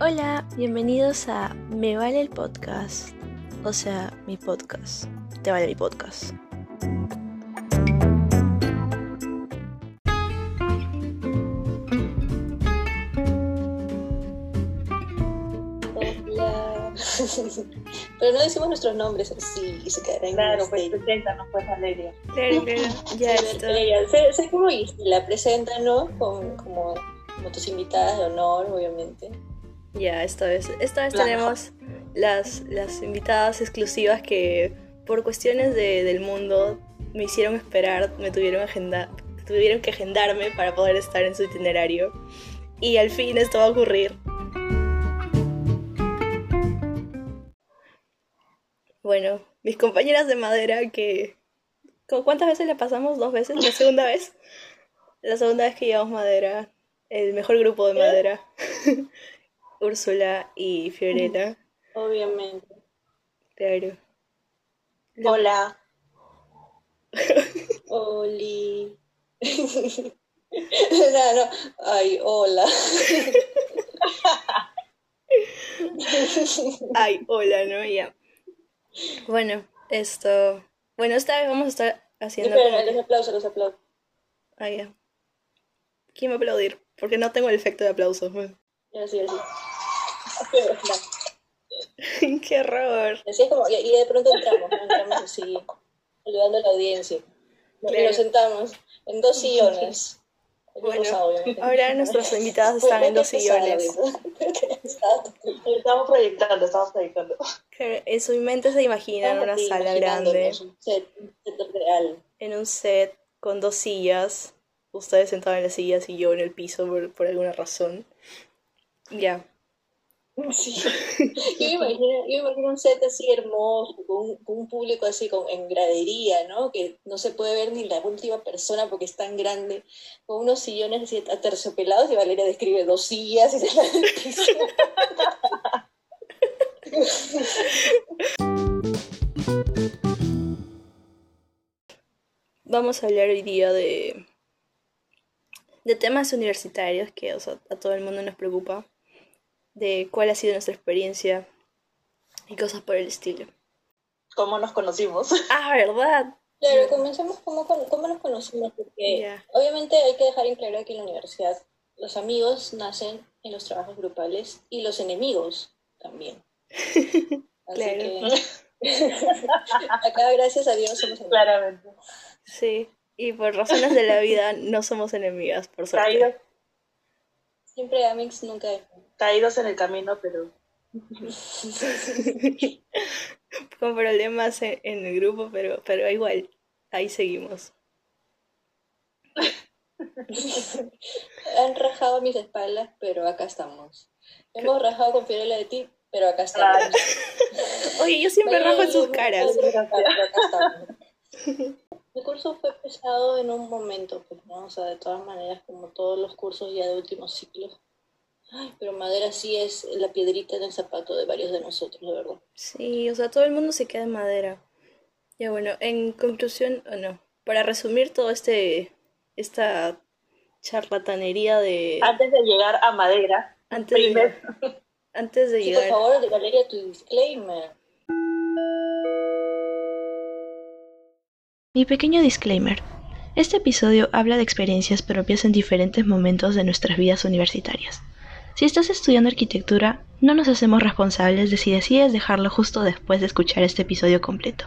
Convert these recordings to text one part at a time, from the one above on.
Hola, bienvenidos a Me Vale el Podcast. O sea, mi podcast. Te vale mi podcast. Hola. Pero no decimos nuestros nombres así y se quedará en Claro, pues preséntanos, pues Valeria. Claro, claro. Ya. Valeria, sé, sé cómo la presenta, ¿no? Con, como, como tus invitadas de honor, obviamente. Ya, esta vez. Esta vez tenemos las, las invitadas exclusivas que por cuestiones de- del mundo me hicieron esperar, me tuvieron, agenda, tuvieron que agendarme para poder estar en su itinerario. Y al fin esto va a ocurrir. Bueno, mis compañeras de madera que... ¿cu- ¿Cuántas veces la pasamos? ¿Dos veces? ¿La segunda vez? La segunda vez que llevamos madera. El mejor grupo de madera. Úrsula y Fiorella. Obviamente. Claro. La- Hola. Oli. no, no. Ay, hola. Ay, hola, ¿no? Ya. Bueno, esto... Bueno, esta vez vamos a estar haciendo... Espera, como- los aplausos, los aplausos. Ah, ya. ¿Quién va a aplaudir? Porque no tengo el efecto de aplausos. pues. Así, así. Qué horror. Así es como, y, y de pronto entramos, ¿no? entramos así, saludando a la audiencia. Y Claro. nos sentamos en dos sillones. Bueno, obviamente. ahora nuestras invitadas están en dos sillones. Estamos proyectando, estamos proyectando. En su mente se imaginan una sala grande, Un set, un set real. en un set con dos sillas, ustedes sentados en las sillas y yo en el piso por, por alguna razón. Ya. Sí. Yo me imagino, un set así hermoso, con un, público así con, en gradería, ¿no? Que no se puede ver ni la última persona porque es tan grande, con unos sillones así aterciopelados y Valeria describe dos sillas y se la. Vamos a hablar hoy día de, de temas universitarios que a todo el mundo nos preocupa, de cuál ha sido nuestra experiencia y cosas por el estilo. ¿Cómo nos conocimos? Ah, ¿verdad? Claro, comencemos cómo, con- cómo nos conocimos, porque obviamente hay que dejar en claro que en la universidad los amigos nacen en los trabajos grupales y los enemigos también. Así Claro. que acá, gracias a Dios, somos amigos. Claramente. Sí. Y por razones de la vida no somos enemigas, por suerte. Siempre Amix, nunca caídos en el camino, pero Con problemas en, en el grupo, pero, pero igual, ahí seguimos. Han rajado mis espaldas, pero acá estamos. Hemos rajado con Fiorella de ti, pero acá estamos. Claro. Oye, yo siempre rajo en sus caras. Pero. El curso fue pesado en un momento, pues, ¿no? O sea, de todas maneras, como todos los cursos ya de últimos ciclos. Ay, pero madera sí es la piedrita en el zapato de varios de nosotros, de verdad. Sí, o sea, todo el mundo se queda en madera. Ya bueno, en conclusión, o no, para resumir todo este, esta charlatanería de antes de llegar a Madera, antes de, antes de Sí, por llegar. favor, de Valeria, tu disclaimer. Mi pequeño disclaimer. Este episodio habla de experiencias propias en diferentes momentos de nuestras vidas universitarias. Si estás estudiando arquitectura, no nos hacemos responsables de si decides dejarlo justo después de escuchar este episodio completo.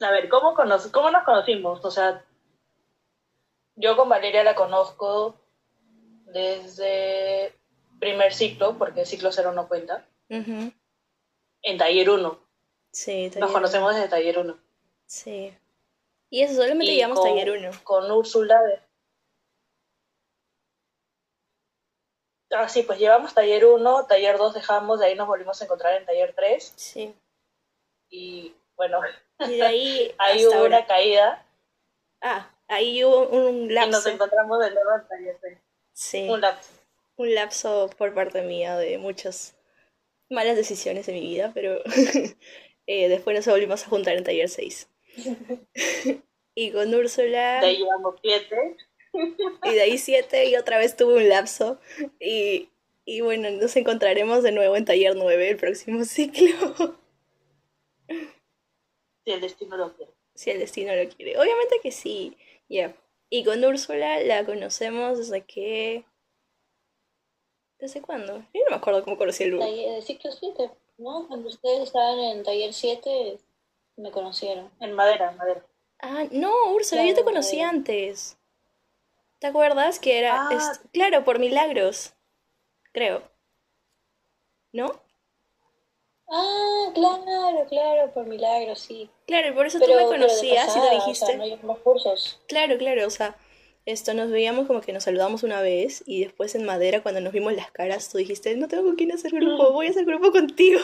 a ver, ¿cómo, cono- ¿cómo nos conocimos? O sea, yo con Valeria la conozco desde primer ciclo, porque ciclo cero no cuenta, en taller 1. Sí, Nos taller- conocemos desde taller 1. Sí. Y eso, solamente Y llevamos con- taller 1. Con Úrsula. de- Ah, sí, pues llevamos taller 1, taller 2 dejamos, de ahí nos volvimos a encontrar en taller 3 Sí. y bueno, Y de ahí ahí hubo ahora. una caída Ah, ahí hubo un y nos lapso. encontramos de nuevo en taller 3. Sí, Un lapso. un lapso por parte mía de muchas malas decisiones en mi vida, pero eh, después nos volvimos a juntar en taller 6. y con Úrsula, De ahí llevamos 7. Y de ahí 7 y otra vez tuve un lapso. Y, y bueno, nos encontraremos de nuevo en taller 9 el próximo ciclo. Si el destino lo quiere. Si el destino lo quiere. Obviamente que sí. Ya. Y con Úrsula la conocemos desde que... ¿Desde cuándo? Yo no me acuerdo cómo conocí el Taller de ciclo 7, ¿no? Cuando ustedes estaban en taller 7, me conocieron. En madera, en madera. Ah, no, Úrsula, yo te conocí antes. ¿Te acuerdas que era... Ah. Claro, por milagros. Creo. ¿No? Ah, claro, claro, por milagro, sí. Claro, y por eso Pero, tú me conocías y pasada, te o sea, dijiste. cursos. Claro, claro, o sea, esto nos veíamos como que nos saludamos una vez y después en madera cuando nos vimos las caras tú dijiste, no tengo con quién hacer grupo, voy a hacer grupo contigo.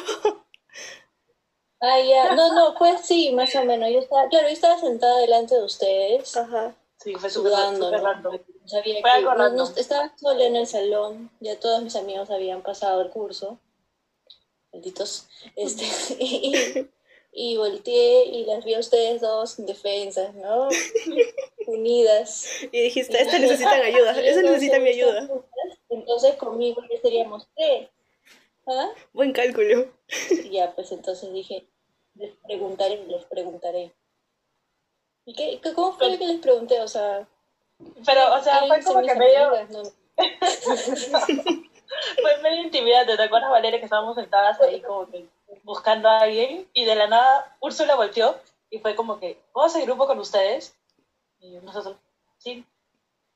Ah, ya. No, no, pues sí, más o menos. Yo estaba, claro, yo estaba sentada delante de ustedes, Ajá. Sí, fue súper ¿no? random. No sabía Fue que- algo no- no- random. estaba sola en el salón, ya todos mis amigos habían pasado el curso, malditos, este, y, y volteé y las vi a ustedes dos indefensas, ¿no? Unidas. Y dijiste, estas necesitan ayuda, esa necesita mi ayuda. Entonces conmigo ya seríamos tres. ¿Ah? Buen cálculo. Y ya, pues entonces dije, les preguntaré, les preguntaré. ¿Y qué, qué- cómo fue que les pregunté? O sea, Pero, o sea, fue ¿quieren como que medio? No, fue medio intimidante. ¿Te acuerdas, Valeria, que estábamos sentadas ahí como que buscando a alguien? Y de la nada, Úrsula volteó y fue como que, ¿puedo hacer grupo con ustedes? Y nosotros, sí.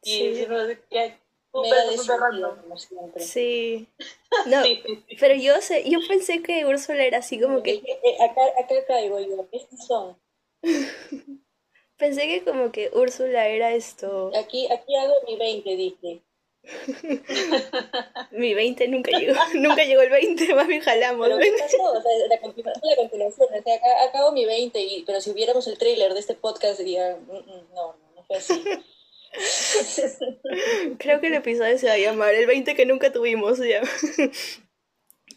Y Sí. sí, no, ya, súper, mega súper decidido, random. como siempre. Sí. No, Sí, pero yo sé, yo pensé que Úrsula era así como que, Dije, eh, acá, acá caigo yo, ¿estos son? pensé que como que Úrsula era esto, Aquí, aquí hago mi 20, dije. mi 20 nunca llegó, nunca llegó el 20, más bien jalamos. Pero ¿qué pasó? O sea, la continuación, la continuación. O sea, acá, hago mi 20, y, pero si viéramos el tráiler de este podcast diría, "Mm, mm, no, no, no fue así. Creo que el episodio se va a llamar El 20 que nunca tuvimos. Ya.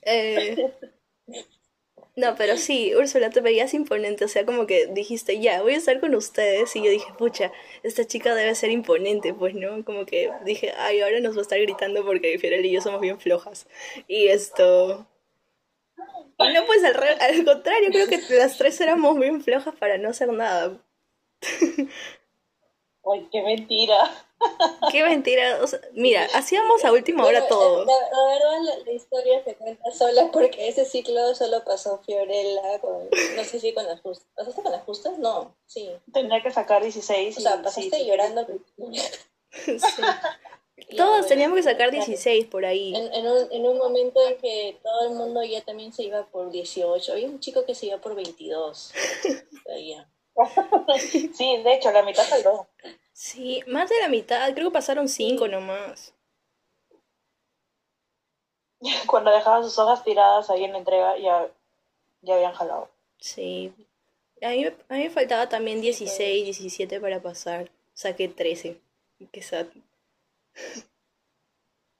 Eh, no, pero sí, Úrsula, te veías imponente. O sea, como que dijiste, ya, voy a estar con ustedes. Y yo dije, pucha, esta chica debe ser imponente, pues, ¿no? Como que dije, ay, ahora nos va a estar gritando porque Fiorel y yo somos bien flojas. Y esto. Y no, pues al, re- al contrario, creo que las tres éramos bien flojas para no hacer nada. Ay, qué mentira. Qué mentira. O sea, mira, hacíamos a última hora Bueno, todo. La, la verdad, la, la historia se cuenta sola porque ese ciclo solo pasó Fiorella con, no sé si con las justas. ¿Pasaste con las justas? No, sí. Tenía que sacar 16. O sea, pasaste sí, llorando. Sí. Todos bueno, teníamos que sacar 16 por ahí. En, en, un, en un momento en que todo el mundo ya también se iba por 18. Había un chico que se iba por 22. O sea, ya. Sí, de hecho, la mitad salió. Sí, más de la mitad, creo que pasaron 5 nomás. Cuando dejaba sus hojas tiradas ahí en la entrega, ya, ya habían jalado. Sí. A mí, me- a mí me faltaba también 16, 17 para pasar. Saqué 13. Qué sad.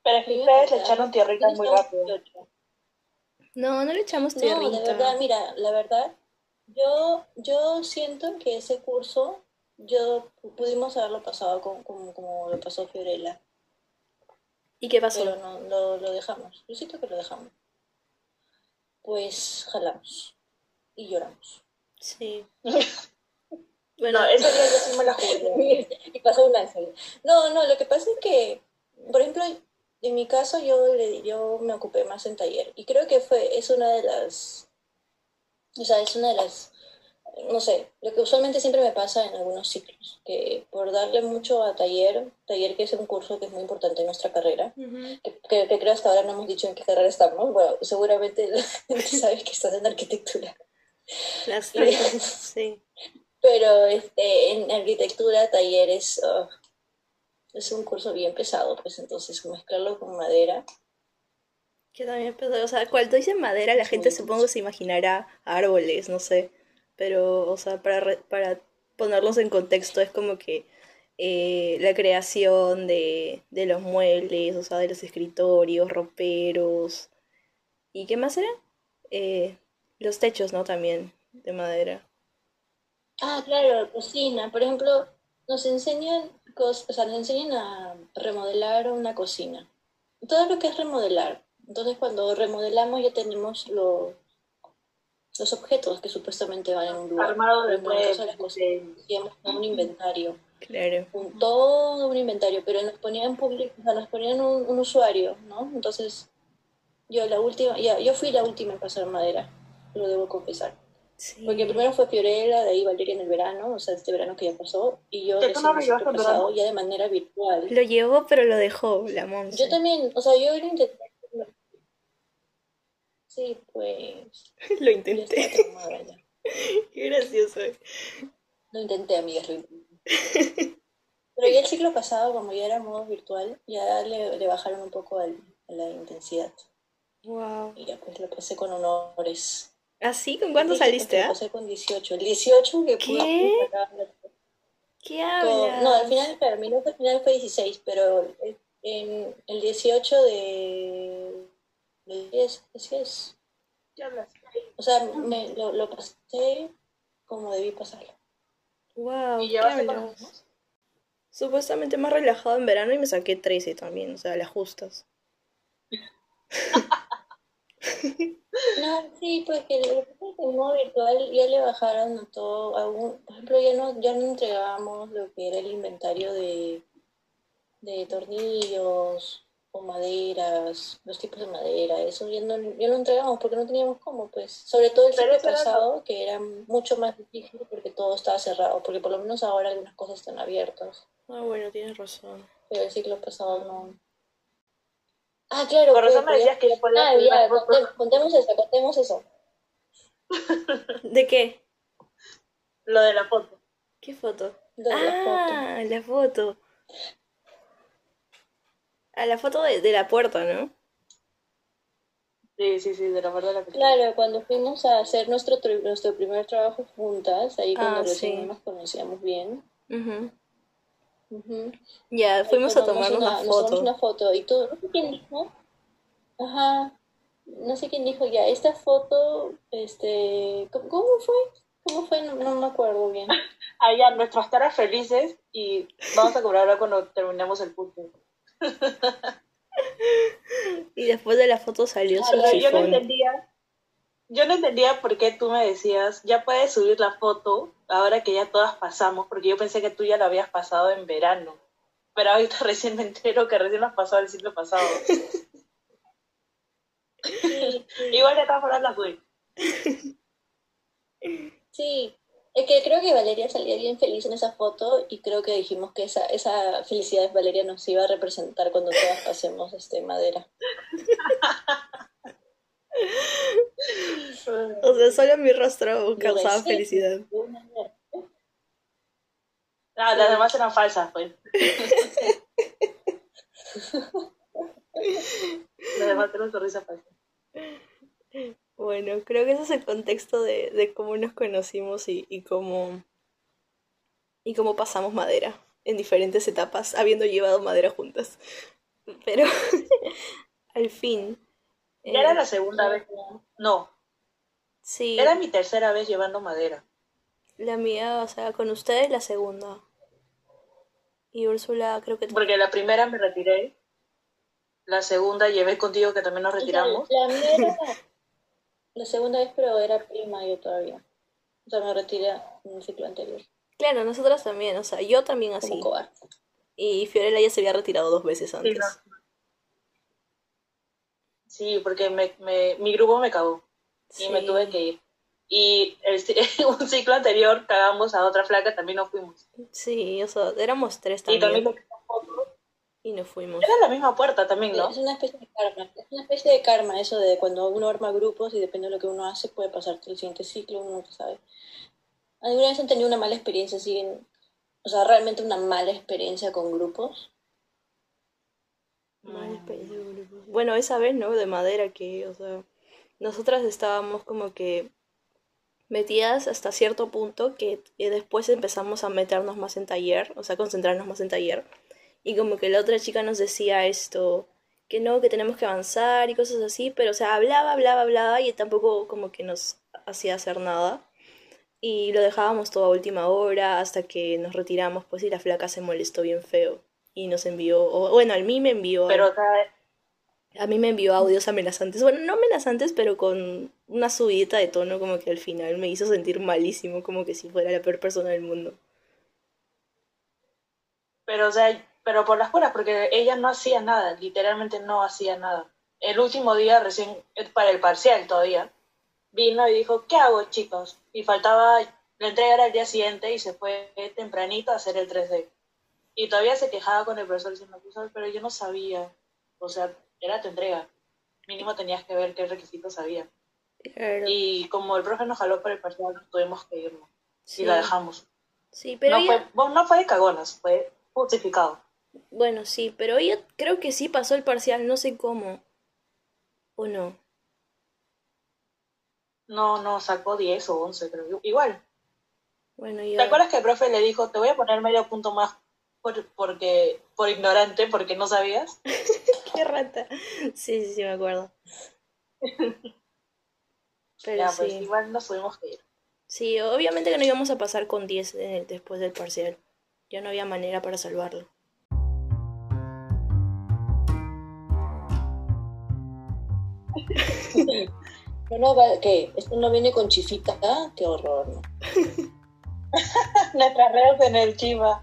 Pero es que ustedes le echaron tierrita muy rápido. No, no le echamos No, de verdad, tierrita. mira, la verdad, yo, yo siento que ese curso, yo pu- pudimos haberlo pasado como, como, como lo pasó Fiorella, ¿Y qué pero pasó? no, lo, lo dejamos. Yo siento que lo dejamos. Pues jalamos y lloramos. Sí. Bueno, día yo sí me la jugué. y pasó un ángel. No, no, lo que pasa es que, por ejemplo, en mi caso yo, le- yo me ocupé más en taller y creo que fue, es una de las, o sea, es una de las, no sé, lo que usualmente siempre me pasa en algunos ciclos, que por darle mucho a taller, taller que es un curso que es muy importante en nuestra carrera, que, que- que creo hasta ahora no hemos dicho en qué carrera estamos, bueno, seguramente la gente sabe que estás en arquitectura. las. Sí. Pero este, en arquitectura, talleres, ah, es un curso bien pesado, pues entonces mezclarlo con madera. Que también empezó, o sea, cuando dice madera, la gente supongo se imaginará árboles, no sé. Pero, o sea, para, re- para ponerlos en contexto, es como que eh, la creación de, de los muebles, o sea, de los escritorios, roperos. ¿Y qué más era? Eh, los techos, ¿no? También, de madera. Ah, claro, cocina. Por ejemplo, nos enseñan o sea, nos enseñan a remodelar una cocina. Todo lo que es remodelar. Entonces, cuando remodelamos ya tenemos los los objetos que supuestamente van en un lugar. Armado de las cosas, un inventario. Claro. Un, todo un inventario, pero nos ponían público, o sea, nos ponían un, un, usuario, ¿no? Entonces, yo la última, ya, yo fui la última en pasar madera, lo debo confesar. Porque primero fue Fiorella, de ahí Valeria en el verano, o sea, este verano que ya pasó, y yo recién no pasado ya de manera virtual. Lo llevó, pero lo dejó la Monse. Yo también, o sea, yo lo intenté. Sí, pues. lo intenté. Qué gracioso. Lo intenté, amigas, lo intenté. Pero ya el ciclo pasado, como ya era modo virtual, ya le, le bajaron un poco a la intensidad. Wow. Y ya pues lo pasé con honores. ¿Así? ¿Con cuánto saliste? Lo pasé con 18. El 18 que ¿Qué? ¿Qué hablas? no, al final, claro, mi nota al final fue 16, pero en el 18 de... 10, así es. O sea, me, lo, lo pasé como debí pasarlo. Wow, ¿Y Supuestamente más relajado en verano y me saqué 13 también, o sea, las justas. No, sí, pues que el, modo virtual ya le bajaron a todo, algún, por ejemplo, ya no, ya no entregábamos lo que era el inventario de, de tornillos o maderas, los tipos de madera, eso ya no, ya no entregamos porque no teníamos cómo, pues, sobre todo el ciclo pasado, que era mucho más difícil porque todo estaba cerrado, porque por lo menos ahora algunas cosas están abiertas. Ah, bueno, tienes razón. Pero el ciclo pasado no, Ah, claro. Por eso me decías que ya podías Ah, ya, contemos eso, contemos eso. ¿De qué? Lo de la foto. ¿Qué foto? De ah, la foto. la foto. Ah, la foto de, de la puerta, ¿no? Sí, sí, sí, de la puerta de la Claro, cuando fuimos a hacer nuestro, nuestro primer trabajo juntas, ahí cuando Ah, recién sí. nos conocíamos bien. Ujú. Ujú. Ya, fuimos a tomarnos una, nos tomamos foto. una foto y tú, no sé quién dijo, ajá, no sé quién dijo ya, esta foto, este, ¿cómo, cómo fue? ¿Cómo fue? No, no me acuerdo bien. Allá, nuestras caras felices y vamos a cobrarla cuando terminemos el punto. Y después de la foto salió su Pero yo no chifón. entendía, yo no entendía por qué tú me decías, ya puedes subir la foto ahora que ya todas pasamos, porque yo pensé que tú ya la habías pasado en verano. Pero ahorita recién me entero que recién lo has pasado el ciclo pasado. Igual de todas formas la subí. Sí, es que creo que Valeria salía bien feliz en esa foto y creo que dijimos que esa, esa felicidad de Valeria nos iba a representar cuando todas pasemos este madera. O sea, solo mi rostro causaba felicidad. Ah, las demás eran falsas, pues. las demás eran sonrisas falsas. Bueno, creo que ese es el contexto de, de cómo nos conocimos y, y cómo y cómo pasamos madera en diferentes etapas, habiendo llevado madera juntas. Pero al fin. Ya era eh, la segunda vez. No, Sí, era mi tercera vez llevando madera. la mía, o sea, con ustedes la segunda. Y Úrsula creo que Porque la primera me retiré. La segunda llevé contigo que también nos retiramos. La, la mía era la segunda vez, pero era prima yo todavía. O sea, me retiré en el ciclo anterior, Claro, nosotras también, o sea, yo también como así. cobarde. Y Fiorella ya se había retirado dos veces Sí, antes. no. Sí, porque me, me- mi grupo me cagó y me tuve que ir. Y el, un ciclo anterior cagamos a otra flaca, también nos fuimos. Sí, o sea, éramos tres Y también. También nos fuimos. Y nos fuimos. Era la misma puerta también, ¿no? Es una especie de karma. Es una especie de karma eso de cuando uno arma grupos y depende de lo que uno hace, puede pasarte el siguiente ciclo, uno no sabe. ¿Alguna vez han tenido una mala experiencia así en- o sea, realmente una mala experiencia con grupos? Mala experiencia con grupos. Bueno, esa vez, ¿no? De madera que, o sea, nosotras estábamos como que metidas hasta cierto punto que, que después empezamos a meternos más en taller, o sea, concentrarnos más en taller. Y como que la otra chica nos decía esto, que no, que tenemos que avanzar y cosas así, pero o sea, hablaba, hablaba, hablaba y tampoco como que nos hacía hacer nada. y lo dejábamos toda última hora hasta que nos retiramos, pues y la flaca se molestó bien feo y nos envió, o, bueno, a mí me envió... Pero, sea, A mí me envió audios amenazantes, bueno, no amenazantes, pero con una subida de tono como que al final me hizo sentir malísimo, como que si fuera la peor persona del mundo. pero, o sea, pero por las puras, porque ella no hacía nada, literalmente no hacía nada. El último día, recién, eh, para el parcial todavía, vino y dijo, ¿qué hago, chicos? Y faltaba, la entrega era el día siguiente y se fue tempranito a hacer el 3D. Y todavía se quejaba con el profesor diciendo, "Profesor, pero yo no sabía. O sea, era tu entrega. Mínimo tenías que ver qué requisitos había. Claro. Y como el profe nos jaló para el parcial, tuvimos que irnos. Sí. Y la dejamos. Sí, pero no, ella... fue, no fue de cagonas, fue justificado. Bueno, sí, pero ella creo que sí pasó el parcial, no sé cómo. ¿O no? No, no, sacó 10 o 11, creo. Igual. Bueno, ¿Te yo... acuerdas que el profe le dijo, te voy a poner medio punto más por, porque, por ignorante, porque no sabías? Qué rata. Sí, sí, sí, me acuerdo. Pero ya, sí. pues igual nos tuvimos que ir. Sí, obviamente que no íbamos a pasar con 10 en el- después del parcial. Ya no había manera para salvarlo. No, no, ¿qué? Esto no viene con chifita, qué horror. Nuestras redes en el Chiva.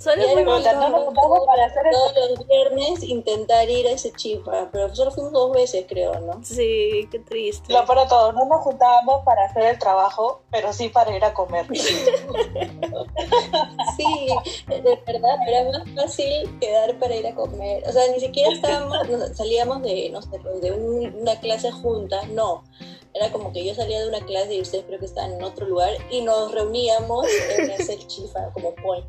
Solo nos juntamos para hacer el... Todos los viernes intentar ir a ese chifa, pero solo fuimos dos veces, creo, ¿no? Sí, qué triste. Lo para todo, no nos juntábamos para hacer el trabajo, pero sí para ir a comer. Sí, de verdad, era más fácil quedar para ir a comer. O sea, ni siquiera estábamos, salíamos de, no sé, pues, de un- una clase junta, no. Era como que yo salía de una clase y ustedes creo que estaban en otro lugar y nos reuníamos en ese chifa como point.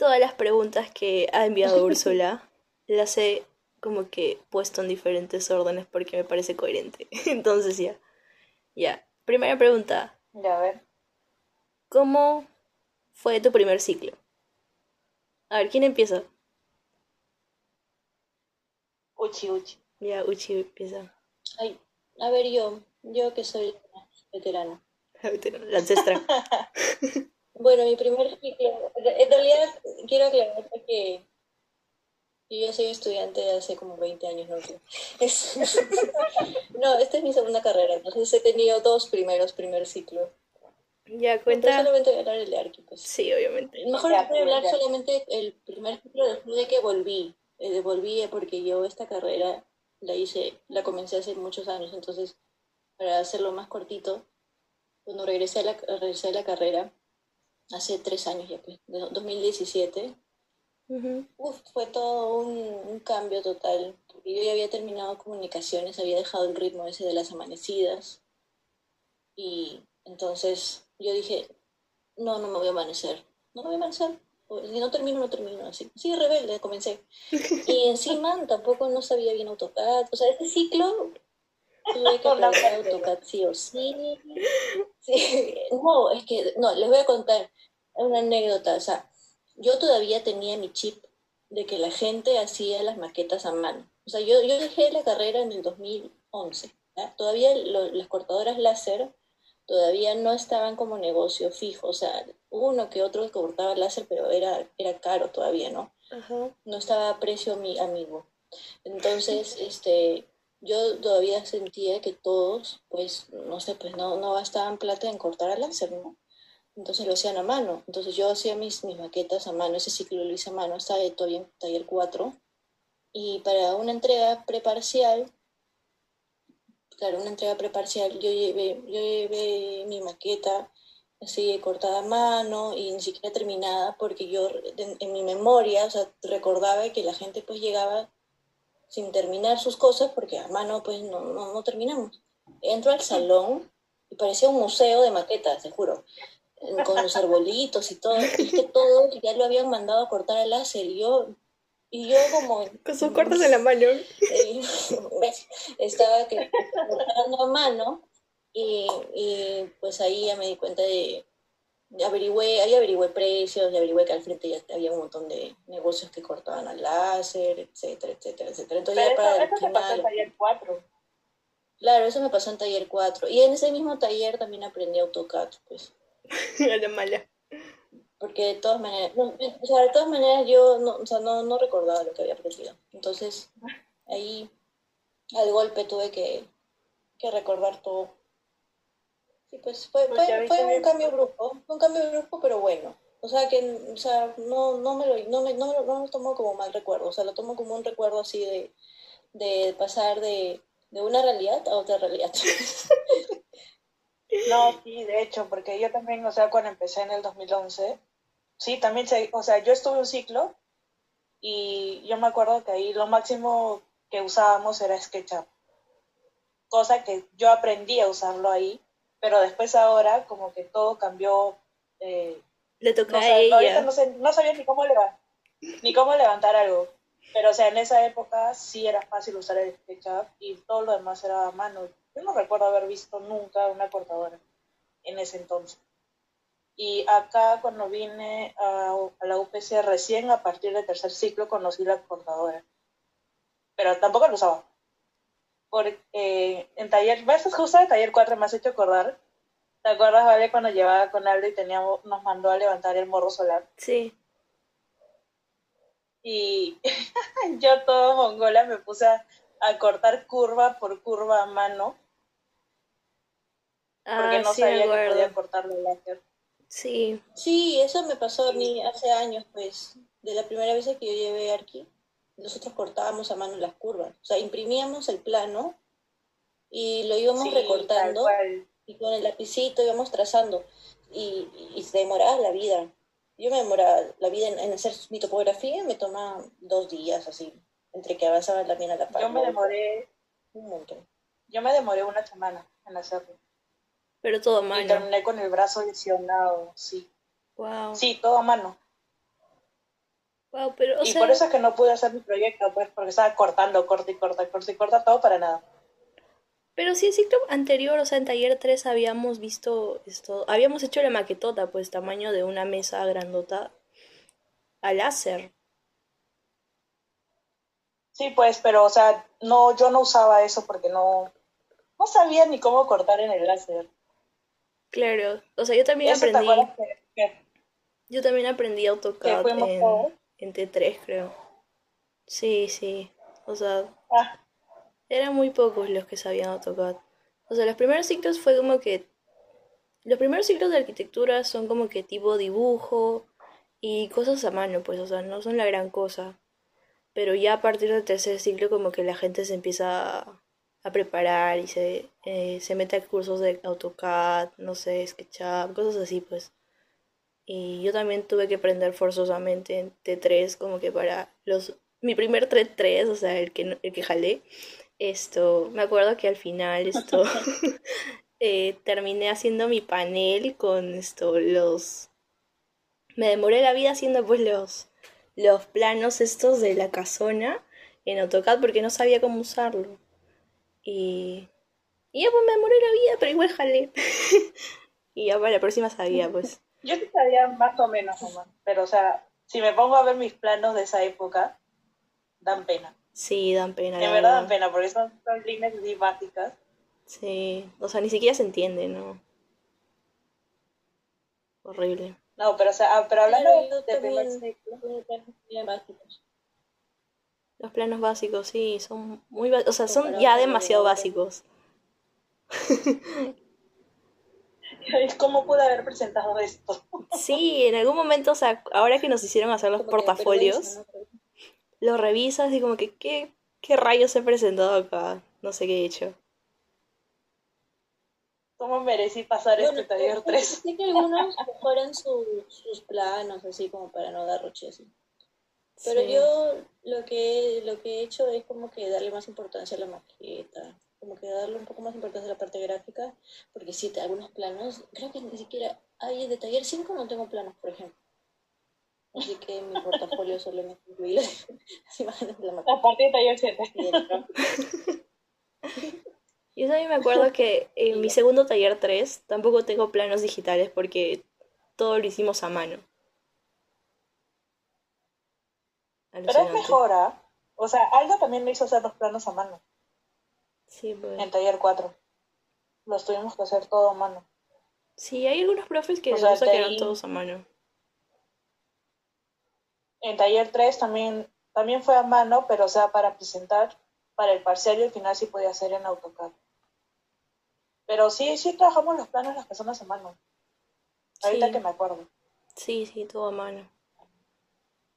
Todas las preguntas que ha enviado Úrsula las he como que puesto en diferentes órdenes porque me parece coherente. Entonces ya. Ya. Primera pregunta. Ya, a ver. ¿Cómo fue tu primer ciclo? A ver, ¿quién empieza? Uchi, uchi. Ya, Uchi empieza. Ay, a ver yo, yo que soy la veterana. La ancestra. Bueno, mi primer ciclo, en realidad quiero aclarar que yo soy estudiante de hace como 20 años, no sé. Es- no, esta es mi segunda carrera, entonces he tenido dos primeros primer ciclo. Ya, Pero cuenta. solamente voy a hablar el de Arqui, pues. Sí, obviamente. Mejor Ya, voy a hablar ya. solamente el primer ciclo después de que volví. Eh, volví porque yo esta carrera la hice, la comencé hace muchos años, entonces para hacerlo más cortito, cuando regresé a la, regresé a la carrera, hace tres años ya, pues, de 2017, Ujú. Uf, fue todo un, un cambio total. porque Yo ya había terminado comunicaciones, había dejado el ritmo ese de las amanecidas. Y entonces yo dije, no, no me voy a amanecer. No me voy a amanecer. Si no termino, no termino. Así, sí, rebelde, comencé. Y encima tampoco no sabía bien AutoCAD. O sea, este ciclo tuve que aprender. AutoCAD sí o sí. sí. No, es que, no, les voy a contar una anécdota. O sea, yo todavía tenía mi chip de que la gente hacía las maquetas a mano. O sea, yo, yo dejé la carrera en el 2011. ¿ya? Todavía lo- las cortadoras láser todavía no estaban como negocio fijo. O sea, uno que otro que cortaba láser, pero era, era caro todavía, ¿no? Ajá. no estaba a precio mi amigo. Entonces, este, yo todavía sentía que todos, pues, no sé, pues no, no gastaban plata en cortar al láser, ¿no? Entonces lo hacían a mano. Entonces yo hacía mis, mis maquetas a mano, ese ciclo lo hice a mano, estaba todavía en taller 4. Y para una entrega preparcial, claro, una entrega preparcial, yo llevé, yo llevé mi maqueta así cortada a mano y ni siquiera terminada porque yo en, en mi memoria, o sea, recordaba que la gente pues llegaba sin terminar sus cosas porque a mano pues no, no, no terminamos. Entro al salón y parecía un museo de maquetas, te juro, con los arbolitos y todo. Y es que todo ya lo habían mandado a cortar al láser y yo, y yo como... Con sus cortes en la mano. Eh, estaba que, cortando a mano y, y, pues ahí ya me di cuenta de averigüé, ahí averigüé precios, y averigüé que al frente ya había un montón de negocios que cortaban al láser, etcétera, etcétera, etcétera. Entonces Pero ya para eso, el eso te pasó en final, taller 4. Claro, eso me pasó en taller 4. Y en ese mismo taller también aprendí AutoCAD, pues. la mala. Porque de todas maneras, no, o sea, de todas maneras yo no, o sea, no, no recordaba lo que había aprendido. Entonces, ahí al golpe tuve que, que recordar todo. Sí, pues fue, fue, fue un cambio brusco, un cambio brusco, pero bueno. O sea, que o sea, no, no, me lo, no, me, no, me no lo tomo como mal recuerdo, o sea, lo tomo como un recuerdo así de, de pasar de, de una realidad a otra realidad. No, sí, de hecho, porque yo también, o sea, cuando empecé en el 2011, sí, también, se, o sea, yo estuve un ciclo y yo me acuerdo que ahí lo máximo que usábamos era SketchUp, cosa que yo aprendí a usarlo ahí, pero después ahora como que todo cambió, eh, Le toca no, a sé, ahorita ella. no, sé, no sabía ni cómo, levantar, ni cómo levantar algo, pero o sea, en esa época sí era fácil usar el SketchUp y todo lo demás era a mano. Yo no recuerdo haber visto nunca una cortadora en ese entonces. Y acá cuando vine a, a la UPC recién a partir del tercer ciclo conocí la cortadora. Pero tampoco lo usaba. Porque eh, en taller, ¿ves? Justo en taller 4 me has hecho acordar. ¿Te acuerdas, Vale, cuando llevaba con Aldo y teníamos, nos mandó a levantar el morro solar? Sí. Y yo todo mongola me puse a, a cortar curva por curva a mano porque Ah, no sí, me sabía que podía cortarlo de láser. Sí. Sí, eso me pasó a mí hace años, pues, de la primera vez que yo llevé Arqui, nosotros cortábamos a mano las curvas, o sea, imprimíamos el plano y lo íbamos Sí, recortando y con el lapicito íbamos trazando y, y se demoraba la vida. Yo me demoraba la vida en, en hacer mi topografía, me tomaba dos días así, entre que avanzaba también a la par. Yo me demoré, Un montón. yo me demoré una semana en hacerlo. Pero todo a Y mano. terminé con el brazo lesionado, sí. Wow. Sí, todo a mano. Wow, pero, o y sea, por eso es que no pude hacer mi proyecto, pues, porque estaba cortando, corta y corta, corta y corta, todo para nada. pero sí, el ciclo anterior, o sea, en taller 3 habíamos visto esto, habíamos hecho la maquetota, pues, tamaño de una mesa grandota a láser. Sí, pues, pero, o sea, no, yo no usaba eso porque no, no sabía ni cómo cortar en el láser. Claro, o sea, yo también ¿Eso te aprendí, que, que- yo también aprendí que AutoCAD fuimos en? En T3, creo. Sí, sí, o sea, Ah, eran muy pocos los que sabían AutoCAD. O sea, los primeros ciclos fue como que, los primeros ciclos de arquitectura son como que tipo dibujo y cosas a mano, pues, o sea, no son la gran cosa. Pero ya a partir del tercer ciclo como que la gente se empieza a, a preparar y se, eh, se mete a cursos de AutoCAD, no sé, SketchUp, cosas así, pues. Y yo también tuve que aprender forzosamente en T3 como que para los... Mi primer T3, o sea, el que, el que jalé, esto, me acuerdo que al final esto eh, terminé haciendo mi panel con esto, los... Me demoré la vida haciendo pues los, los planos estos de la casona en AutoCAD porque no sabía cómo usarlo. Y, y ya pues me demoré la vida, pero igual jalé. y ya para la próxima sabía pues. Yo sí sabía más o menos pero, o sea, si me pongo a ver mis planos de esa época, dan pena. Sí, dan pena. De verdad dan pena, porque son, son líneas así básicas. Sí, o sea, ni siquiera se entiende, ¿no? Horrible. No, pero, o sea, ah, pero hablando yo de primer ciclo, básicos. Los planos básicos, sí, son muy, ba- o sea, son ya demasiado básicos. ¿cómo pude haber presentado esto? Sí, en algún momento, o sea, ahora que nos hicieron hacer los Como portafolios, ¿no? los revisas y como que, ¿qué, qué rayos he presentado acá? No sé qué he hecho. ¿Cómo merecí pasar Bueno, este taller yo- 3? Sé que algunos mejoran su- sus planos, así como para no dar roche así. Pero Sí. yo lo que, lo que he hecho es como que darle más importancia a la maqueta, como que darle un poco más importancia a la parte gráfica, porque sí, te- algunos planos, creo que ni siquiera hay de taller 5 no tengo planos, por ejemplo. Así que en mi portafolio solamente incluí las, las imágenes de la maqueta. Aparte de taller 7. y del gráfico. Yo también me acuerdo que en mi segundo taller 3 tampoco tengo planos digitales porque todo lo hicimos a mano. Pero es Alucinante. mejor, ¿ah? O sea, Aldo también me hizo hacer los planos a mano. Sí, pues. en taller 4. Los tuvimos que hacer todo a mano. Sí, hay algunos profes que O les sea, gusta que ahí- todos a mano. En taller 3 también, también fue a mano, pero o sea, para presentar, para el parcial y el final sí podía hacer en AutoCAD. Pero sí, sí trabajamos los planos las personas a mano. Ahorita Sí. que me acuerdo. Sí, sí, todo a mano.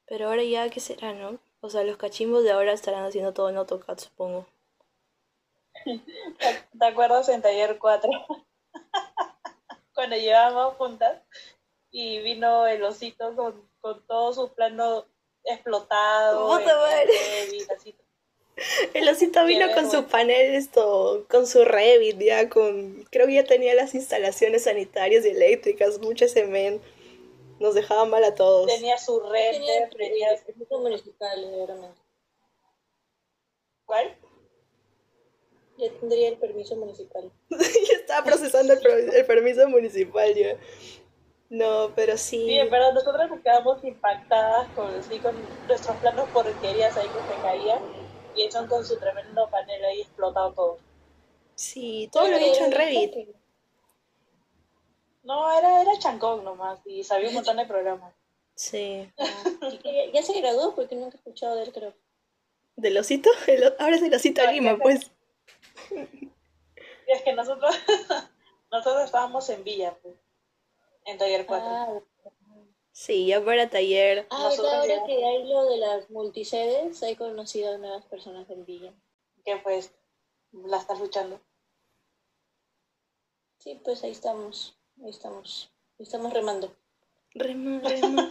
Pero ahora ya, ¿qué será, no? O sea, los cachimbos de ahora estarán haciendo todo en AutoCAD, supongo. ¿Te acuerdas en taller 4? Cuando llevábamos juntas y vino el osito con, con todo su plano explotado. Revit, así. El osito vino con su panel, esto, con su Revit, ya con... Creo que ya tenía las instalaciones sanitarias y eléctricas, mucho men Nos dejaba mal a todos. Tenía su red, Tenía tenía... municipal. ¿Cuál? Ya tendría el permiso municipal. ya estaba procesando el, permiso municipal ya. No, pero sí. Sí, pero nosotros nos quedamos impactadas con, sí, con nuestros planos porquerías ahí que se caían y ellos con su tremendo panel ahí explotado todo. Sí, todo lo he hecho en Revit. No, era, era chancón nomás y sabía un montón de programas. Sí. ¿Y que ya, ya se graduó porque nunca he escuchado de él, creo. ¿Del osito? El ahora es el osito Lima, pues. Y es que nosotros, nosotros estábamos en Villa, pues, en Taller 4. Ah, Sí, ya para taller. ah ahora ya- que hay lo de las multisedes, he conocido a nuevas personas en Villa. que pues la estás luchando. Sí, pues ahí estamos, ahí estamos, ahí estamos remando. Rema, rema.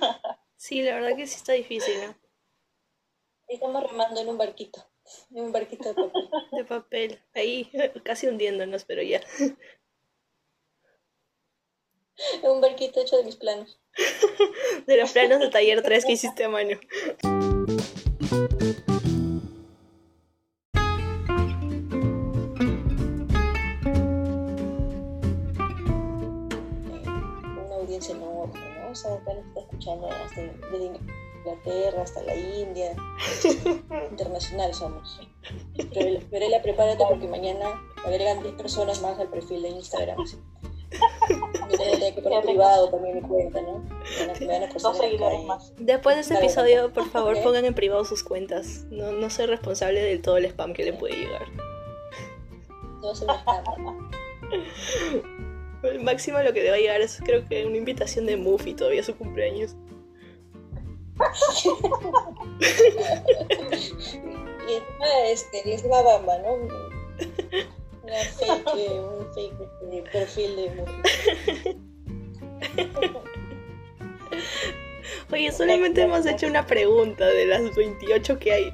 Sí, la verdad que sí está difícil, ¿no? Ahí estamos remando en un barquito, un barquito de papel. De papel. Ahí, casi hundiéndonos, pero ya. un barquito hecho de mis planos. De los planos de taller 3 que hiciste a mano. una audiencia enorme, ¿no? O sea, acá nos está escuchando hasta desde Inglaterra hasta la India. Internacional somos. Pero Fiorella, prepárate porque mañana agregan 10 personas más al perfil de Instagram. tengo que poner privado también mi cuenta, ¿no? A- a Dos seguidores más. Después de este Claro. episodio, por favor, Ok. pongan en privado sus cuentas. No, no soy responsable del todo el spam que le puede llegar. No va a. El máximo lo que deba llegar es, creo que, una invitación de Muffy todavía a su cumpleaños. Y encima, este, y encima Bamba, ¿no? Una fake, eh, un fake este, perfil de mujer. Oye, solamente hemos hecho una pregunta de las 28 que hay.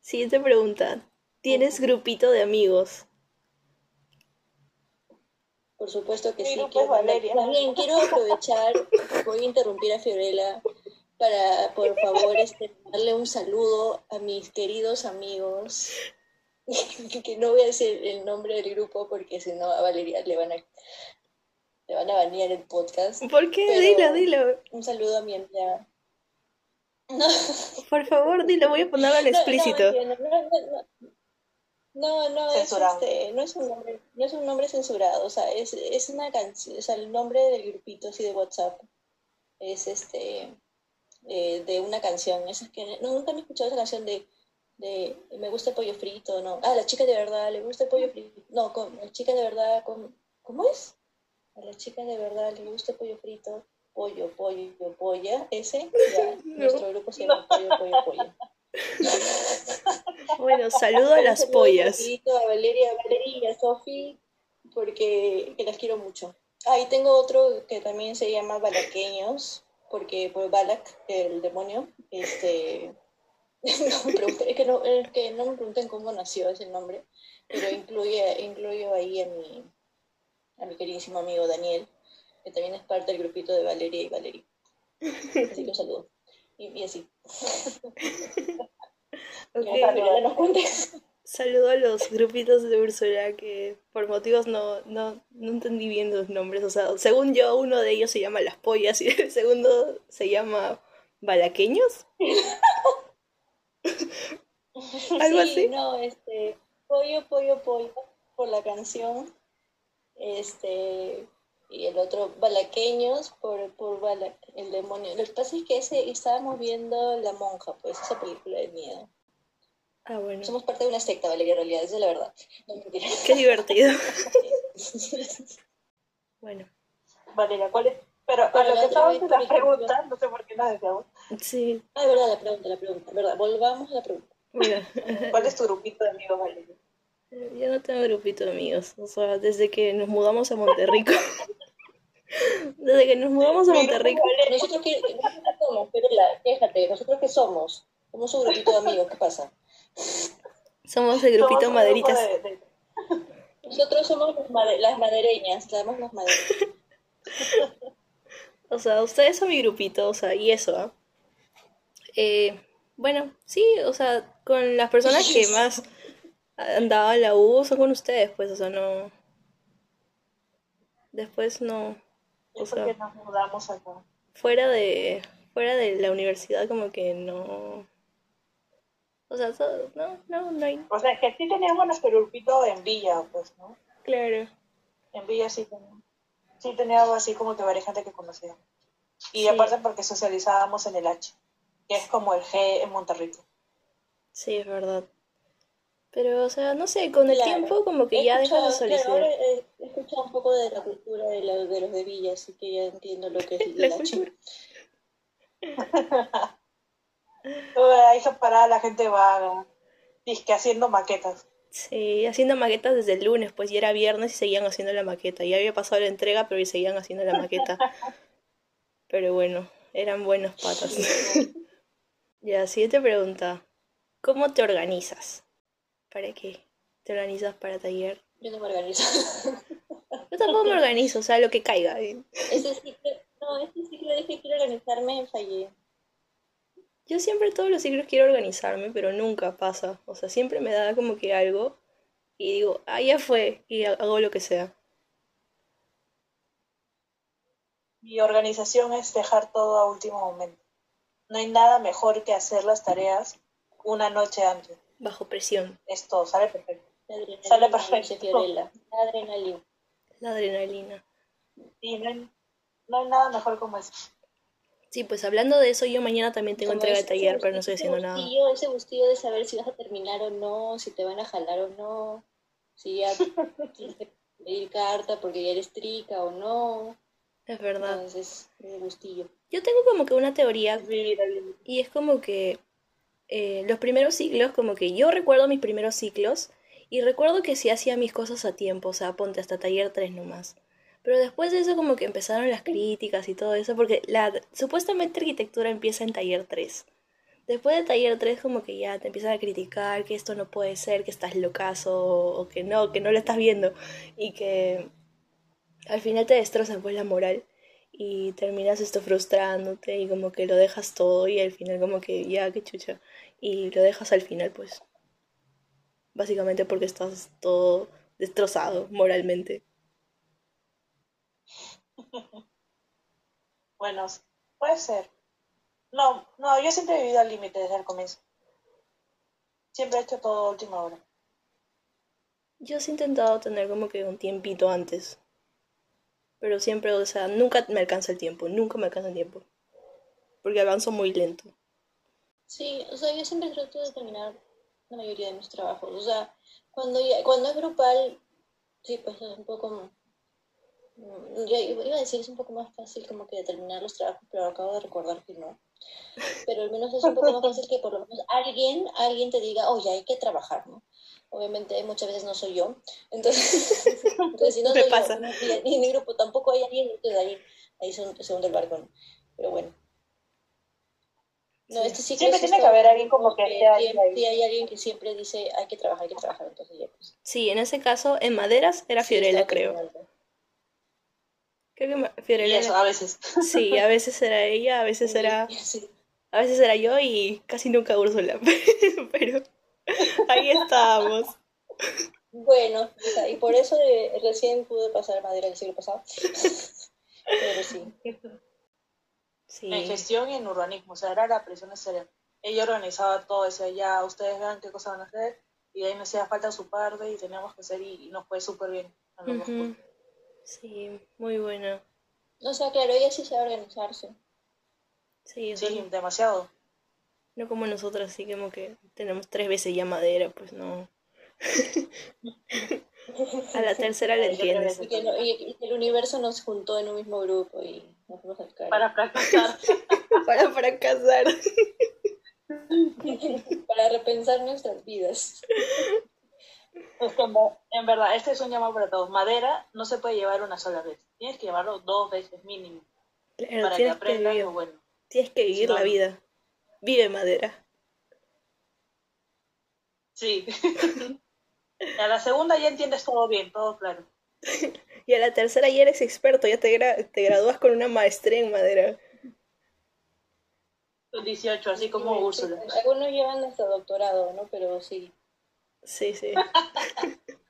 Siguiente pregunta. ¿Tienes grupito de amigos? Por supuesto que Mi sí. grupo quiero es mandar- Valeria. Más bien, quiero aprovechar, voy a interrumpir a Fiorella para, por favor, este, darle un saludo a mis queridos amigos, que no voy a decir el nombre del grupo porque si no a Valeria le van a, le van a banear el podcast. ¿Por qué? Pero- Dilo, dilo. Un saludo a mi amiga. Por favor, dilo. Voy a ponerlo en explícito. No, no, no, no, es, este, no es un nombre, no es un nombre censurado, o sea, es, es una canción, o sea, el nombre del grupito así de WhatsApp es este eh, de una canción, esas que no, nunca han escuchado esa canción de, de me gusta el pollo frito, no, ah, la chica de verdad, le gusta el pollo frito, no, con la chica de verdad, con, ¿cómo es? A la chica de verdad le gusta el pollo frito, pollo, pollo, polla, ese, ya, nuestro grupo se llama pollo, pollo, polla. Bueno, saludo a las Un saludo pollas. rapidito A Valeria, Valeria y a Sofi, porque que las quiero mucho. Ah, y tengo otro que también se llama Balaqueños, porque por Balak, el demonio, este... no me pregunten, es, que no, es que no me pregunten cómo nació ese nombre, pero incluye, incluyo ahí a mi, a mi queridísimo amigo Daniel, que también es parte del grupito de Valeria y Valeria. Así que un saludo. Y, y así. Ok. Ya, Fiorella, nos cuentes. Saludo a los grupitos de Úrsula que por motivos no, no, no entendí bien los nombres. O sea, según yo, uno de ellos se llama Las Pollas y el segundo se llama Balaqueños. ¿Algo sí, así? no, este, pollo, pollo, pollo, por la canción, este, y el otro, balaqueños, por, por Bala- el demonio. Lo que pasa es que ese, estábamos viendo La Monja, pues, esa película de miedo. Ah, bueno. Somos parte de una secta, Valeria, en realidad, esa es la verdad. No, mentira. Qué divertido. Bueno, Valeria, ¿cuál es? Pero a Pero lo que otra estabas vez, en por la ejemplo- pregunta, no sé por qué nos decíamos. sí, Ah, es verdad, la pregunta, la pregunta, verdad. Volvamos a la pregunta. bueno. ¿Cuál es tu grupito de amigos, Valeria? Yo no tengo grupito de amigos. O sea, desde que nos mudamos a Monterrico. desde que nos mudamos a Monterrico. Nosotros qué somos, pero la, quéjate, nosotros qué somos. Somos un grupito de amigos, ¿qué pasa? Somos el grupito somos Maderitas. grupo de- de- Nosotros somos las, made- las madereñas, sabemos las madereñas. O sea, ustedes son mi grupito, o sea, y eso, ¿ah? Eh, bueno, sí, o sea, con las personas que más han dado la U son con ustedes, pues, o sea, no. Después no. O sea, nos mudamos acá. fuera de. Fuera de la universidad, como que no. O sea, todo- no, no, no hay. O sea, es que sí teníamos nuestro grupito en Villa, pues, ¿no? Claro. En Villa sí teníamos. Sí teníamos así como que varias gente que conocía. Y Sí. aparte porque socializábamos en el H, que es como el G en Monterrico. Sí, es verdad. Pero, o sea, no sé, con el Claro. tiempo como que He ya dejas de claro, solicitar. ahora he, he escuchado un poco de la cultura de, la- de los de Villa, así que ya entiendo lo que es La la cultura. Paraba la gente vaga, que haciendo maquetas. Sí, haciendo maquetas desde el lunes, pues ya era viernes y seguían haciendo la maqueta. Ya había pasado la entrega, pero seguían haciendo la maqueta. Pero bueno, eran buenos patas. Ya, siguiente pregunta. ¿Cómo te organizas? ¿Para qué? ¿Te organizas para taller? Yo no me organizo. Yo tampoco me organizo, o sea, lo que caiga. Ese ciclo, no, ese ciclo dije que quiero organizarme, fallé. Yo siempre todos los ciclos quiero organizarme, pero nunca pasa. O sea, siempre me da como que algo y digo, ah, ya fue, y ha- hago lo que sea. Mi organización es dejar todo a último momento. No hay nada mejor que hacer las tareas una noche antes. Bajo presión. Es todo, sale perfecto. Sale perfecto. La adrenalina. La adrenalina. Y no hay, no hay nada mejor como eso. Sí, pues hablando de eso, yo mañana también tengo entrega de taller, pero no estoy haciendo nada. gustillo, Ese gustillo de saber si vas a terminar o no, si te van a jalar o no, si ya tienes que pedir carta porque ya eres trica o no. Es verdad. Entonces, ese gustillo. Yo tengo como que una teoría Es vivir al límite. y es como que eh, los primeros ciclos, como que yo recuerdo mis primeros ciclos y recuerdo que sí hacía mis cosas a tiempo, o sea, ponte hasta taller 3 nomás. Pero después de eso como que empezaron las críticas y todo eso, porque la, supuestamente arquitectura empieza en taller 3. Después de taller 3 como que ya te empiezan a criticar que esto no puede ser, que estás locazo o que no, que no lo estás viendo y que al final te destrozan pues la moral y terminas esto frustrándote y como que lo dejas todo y al final como que ya, qué chucha. Y lo dejas al final pues. Básicamente porque estás todo destrozado moralmente. Bueno, puede ser. No, no, yo siempre he vivido al límite desde el comienzo. Siempre he hecho todo a última hora. Yo sí he intentado tener como que un tiempito antes. Pero siempre, o sea, nunca me alcanza el tiempo, nunca me alcanza el tiempo. Porque avanzo muy lento. Sí, o sea, yo siempre trato de terminar la mayoría de mis trabajos. O sea, cuando, ya- cuando es grupal, sí, pues es un poco... mm, Yo iba a decir es un poco más fácil como que determinar los trabajos, pero acabo de recordar que no. Pero al menos es un poco más fácil que por lo menos alguien, alguien te diga, oye, hay que trabajar, ¿no? Obviamente muchas veces no soy yo. Entonces, entonces si no soy pasa. yo, en mi grupo tampoco hay alguien, entonces ahí, ahí se, se hunde el barco. ¿no? Pero bueno. No, Sí. este ciclo Siempre sí tiene que haber alguien como que esté ahí, ahí. hay alguien que siempre dice hay que trabajar, hay que trabajar, entonces ya pues. Sí, en ese caso, en maderas era sí, Fiorella, creo. terminando. Creo que Y Fiorella eso, era- a veces. Sí, a veces era ella, a veces era, Sí. a veces era yo y casi nunca Úrsula. Pero ahí estábamos. Bueno, o sea, y por eso de- recién pude pasar madera el siglo pasado. Pero sí. En Sí, gestión y en urbanismo, o sea, era la presión necesaria. ella organizaba todo, decía, ya, ustedes vean qué cosa van a hacer, y ahí me hacía falta su parte y teníamos que hacer y, nos fue súper bien. Sí, muy bueno. O sea, claro, ella sí sabe organizarse. Sí, sí, demasiado. No como nosotros, así como que tenemos tres veces ya madera, pues no. a la tercera le entiendes. Y el universo nos juntó en un mismo grupo y nos fuimos al Para fracasar. Para fracasar. Para repensar nuestras vidas. en verdad, este es un llamado para todos. Madera no se puede llevar una sola vez. Tienes que llevarlo dos veces mínimo. para que aprendas lo bueno. Tienes que vivir la vida. Vive madera. Sí. a la segunda ya entiendes todo bien, todo claro. y a la tercera ya eres experto, ya te, te gradúas con una maestría en madera. Con 18, así como Úrsula. Algunos llevan hasta doctorado, ¿no? Pero sí. Sí, sí.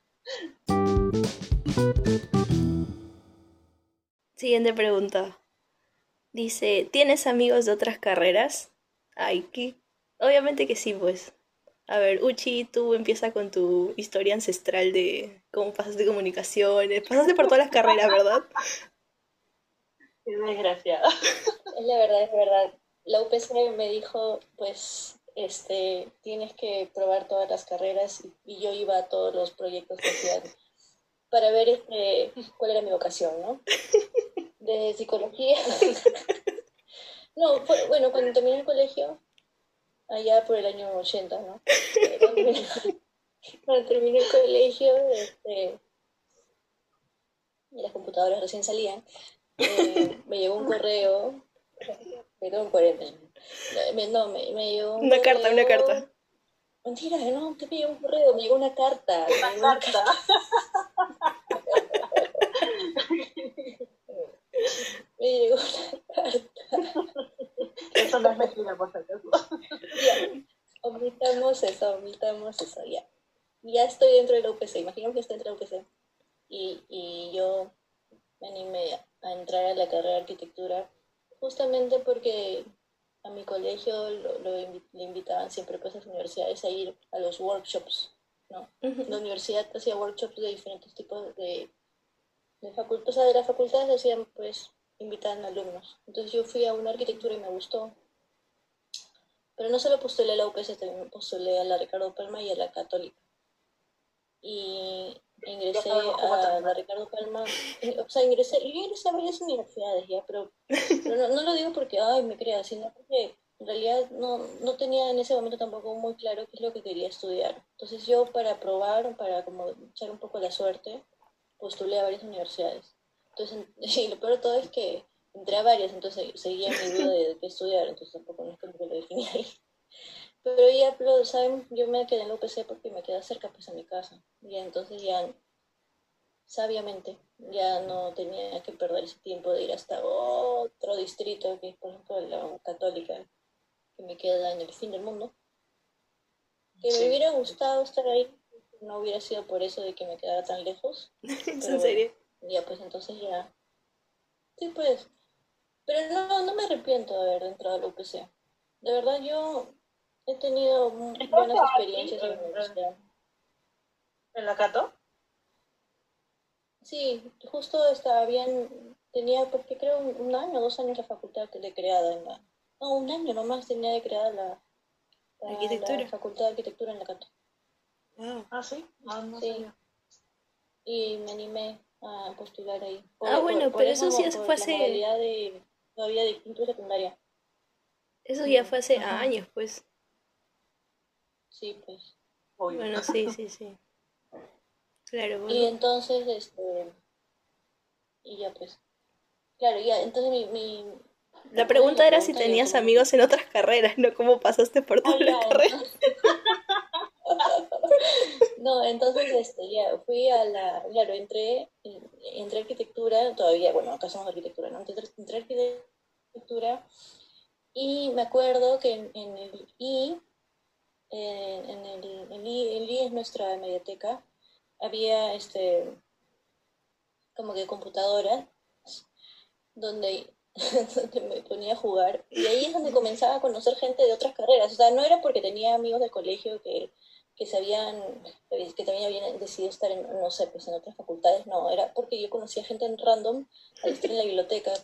Siguiente pregunta. Dice, ¿tienes amigos de otras carreras? Ay, ¿qué? Obviamente que sí, pues. A ver, Uchi, tú empieza con tu historia ancestral de cómo pasaste comunicaciones. Pasaste por todas las carreras, ¿verdad? Qué desgraciada. Es la verdad, es verdad. La UPC me dijo, pues, este, tienes que probar todas las carreras y, yo iba a todos los proyectos que hacían para ver este, cuál era mi vocación, ¿no? De psicología. no, bueno, cuando terminé el colegio, allá por el año 80, ¿no? Cuando terminé el colegio, este, y las computadoras recién salían, eh, me llegó un correo, perdón por el, me, no, me, me llegó un Una carta, una carta. Mentira, no, te me llegó un correo, me llegó una carta. Una carta. me llegó una carta. Eso no es mentira, por favor. Ya, omitamos eso, omitamos eso, ya. Ya estoy dentro de la UPC, imaginemos que estoy dentro de la UPC. Y, y yo me animé a entrar a la carrera de arquitectura justamente porque a mi colegio lo, le invitaban siempre pues a las universidades a ir a los workshops, ¿no? La universidad hacía workshops de diferentes tipos de, de facultades, o sea, de las facultades hacían pues invitaban alumnos. Entonces yo fui a una arquitectura y me gustó. Pero no solo postulé a la UPS, también postulé a la Ricardo Palma y a la Católica. Y ingresé a la Ricardo Palma, o sea, ingresé, yo ingresé a varias universidades ya, pero, no, no, lo digo porque, ay, me crea, sino porque en realidad no, no tenía en ese momento tampoco muy claro qué es lo que quería estudiar. Entonces yo para probar, para como echar un poco la suerte, postulé a varias universidades. Entonces, y lo peor de todo es que entré a varias, entonces seguía mi duda de, qué estudiar, entonces tampoco no es que lo definí ahí. Pero ya, ¿saben? Yo me quedé en la UPC porque me queda cerca pues a mi casa. Y entonces ya, sabiamente, ya no tenía que perder ese tiempo de ir hasta otro distrito, que es por ejemplo la católica, que me queda en el fin del mundo. Que me hubiera gustado estar ahí, no hubiera sido por eso de que me quedara tan lejos. ¿En serio? Ya, pues entonces ya. Sí, pues. Pero no, no me arrepiento de haber entrado a la UPC. De verdad, yo He tenido buenas experiencias en la universidad. ¿En la Cato? Sí, justo estaba bien, tenía, porque creo un, año, dos años la facultad de creada en la... No, un año nomás tenía de creada la, ¿Arquitectura? facultad de arquitectura en la Cato. Ah, sí, ah, sí. Y me animé a postular ahí. ah, bueno, pero eso sí fue hace... De, todavía de quinto secundaria. Eso ya fue hace años, pues. Sí, pues. Bueno, sí, sí, sí. Claro, Y entonces, este. Y ya, pues. Claro, ya, entonces mi. mi la pregunta era si tenías amigos en otras carreras, no cómo pasaste por todas las carreras. no, entonces este, ya fui a la, claro, entré, entré arquitectura, todavía, bueno, acá somos arquitectura, ¿no? Entré, entré arquitectura y me acuerdo que en, el I en el, el, I, es nuestra mediateca, había este como que computadoras donde donde me ponía a jugar. Y ahí es donde comenzaba a conocer gente de otras carreras. O sea, no era porque tenía amigos del colegio que, que sabían, que también habían decidido estar en, no sé, pues en otras facultades, no, era porque yo conocía gente en random al estar en la biblioteca.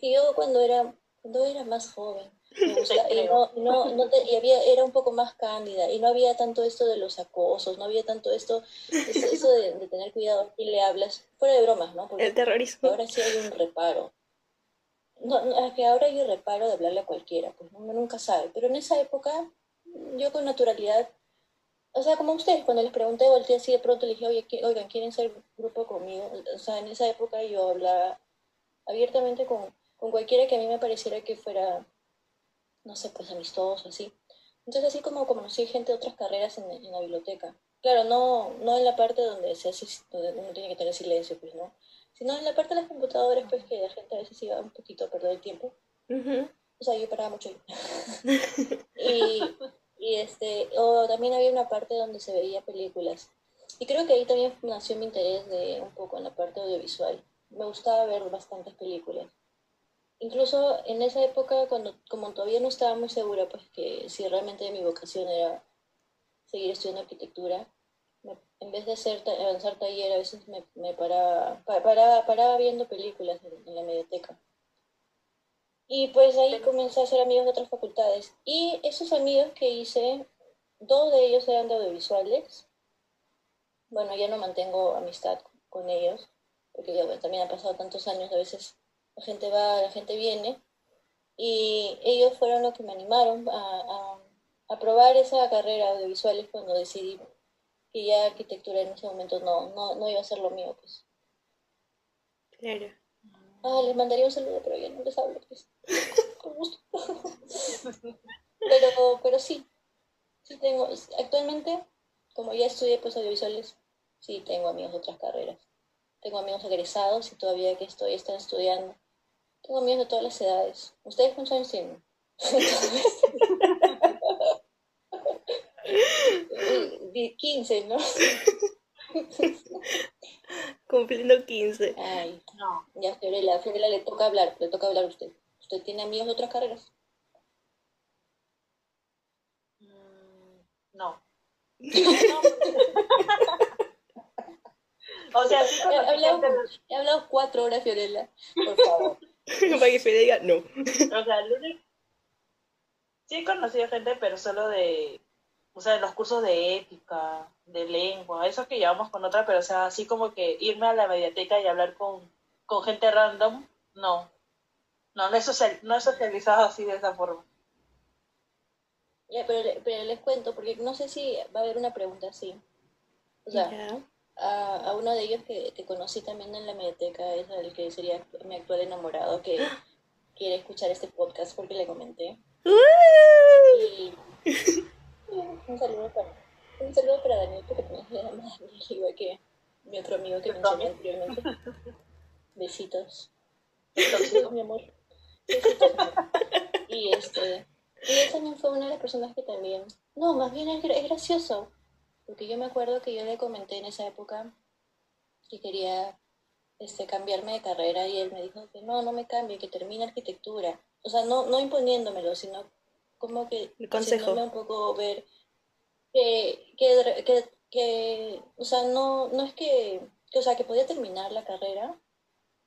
Que yo cuando era, cuando era más joven, y, no, no, no y había, era un poco más cándida y no había tanto esto de los acosos, no había tanto esto, eso, de, tener cuidado y le hablas, fuera de bromas, ¿no? Porque el terrorismo. Ahora sí hay un reparo. No, es que ahora hay un reparo de hablarle a cualquiera, pues uno nunca sabe. Pero en esa época, yo con naturalidad, o sea, como ustedes, cuando les pregunté, volteé así de pronto, les dije, oye, oigan, ¿quieren ser grupo conmigo? O sea, en esa época yo hablaba abiertamente con, con cualquiera que a mí me pareciera que fuera no sé, pues amistoso, así. Entonces así como conocí gente de otras carreras en, la biblioteca. Claro, no, no en la parte donde se hace, donde uno tiene que tener silencio, pues, ¿no? Sino en la parte de las computadoras, pues, que la gente a veces iba un poquito a perder el tiempo. O sea, yo paraba mucho y, y este, o también había una parte donde se veía películas. Y creo que ahí también nació mi interés de un poco en la parte audiovisual. Me gustaba ver bastantes películas incluso en esa época, cuando como todavía no estaba muy segura, pues que si realmente mi vocación era seguir estudiando arquitectura, en vez de hacer avanzar taller, a veces me, me paraba, paraba, viendo películas en, la biblioteca. Y pues ahí comencé a hacer amigos de otras facultades. Y esos amigos que hice, dos de ellos eran de audiovisuales. Bueno, ya no mantengo amistad con ellos, porque ya también han pasado tantos años, a veces la gente va, la gente viene, y ellos fueron los que me animaron a, a, probar esa carrera audiovisuales cuando decidí que ya arquitectura en ese momento no, no, no iba a ser lo mío, pues. Claro. Ah, les mandaría un saludo, pero ya no les hablo, pues. Con gusto. pero, pero sí, sí tengo, actualmente, como ya estudié pues audiovisuales, sí tengo amigos de otras carreras. Tengo amigos egresados y todavía que estoy, están estudiando. Tengo amigos de todas las edades. ¿Ustedes cuántos años tienen? 15, ¿no? Cumpliendo 15. Ay, no. Ya, Fiorella, Fiorella le toca hablar, le toca hablar a usted. ¿Usted tiene amigos de otras carreras? Mm, no. o sea, sí he hablado, he hablado cuatro horas, Fiorella. Por favor. Para que diga no. O sea, sí he conocido gente, pero solo de, o sea, de los cursos de ética, de lengua, esos que llevamos con otra, pero o sea, así como que irme a la mediateca y hablar con, con gente random, no. No, no he, no he socializado así de esa forma. Ya, pero, pero les cuento, porque no sé si va a haber una pregunta así. O sea, a, a, uno de ellos que, que, conocí también en la mediateca, es el que sería mi actual enamorado, que quiere escuchar este podcast porque le comenté. y un saludo para, un saludo para Daniel, porque también se llama Daniel, igual que mi otro amigo que mencioné anteriormente. Besitos. Mi amor. Besitos. Y este, y él también fue una de las personas que también, no, más bien es, es gracioso, porque yo me acuerdo que yo le comenté en esa época que quería este, cambiarme de carrera y él me dijo que no, no me cambie, que termine arquitectura. O sea, no, no imponiéndomelo, sino como que el consejo. un poco ver que, que, que, que, o sea, no, no es que, que, o sea, que podía terminar la carrera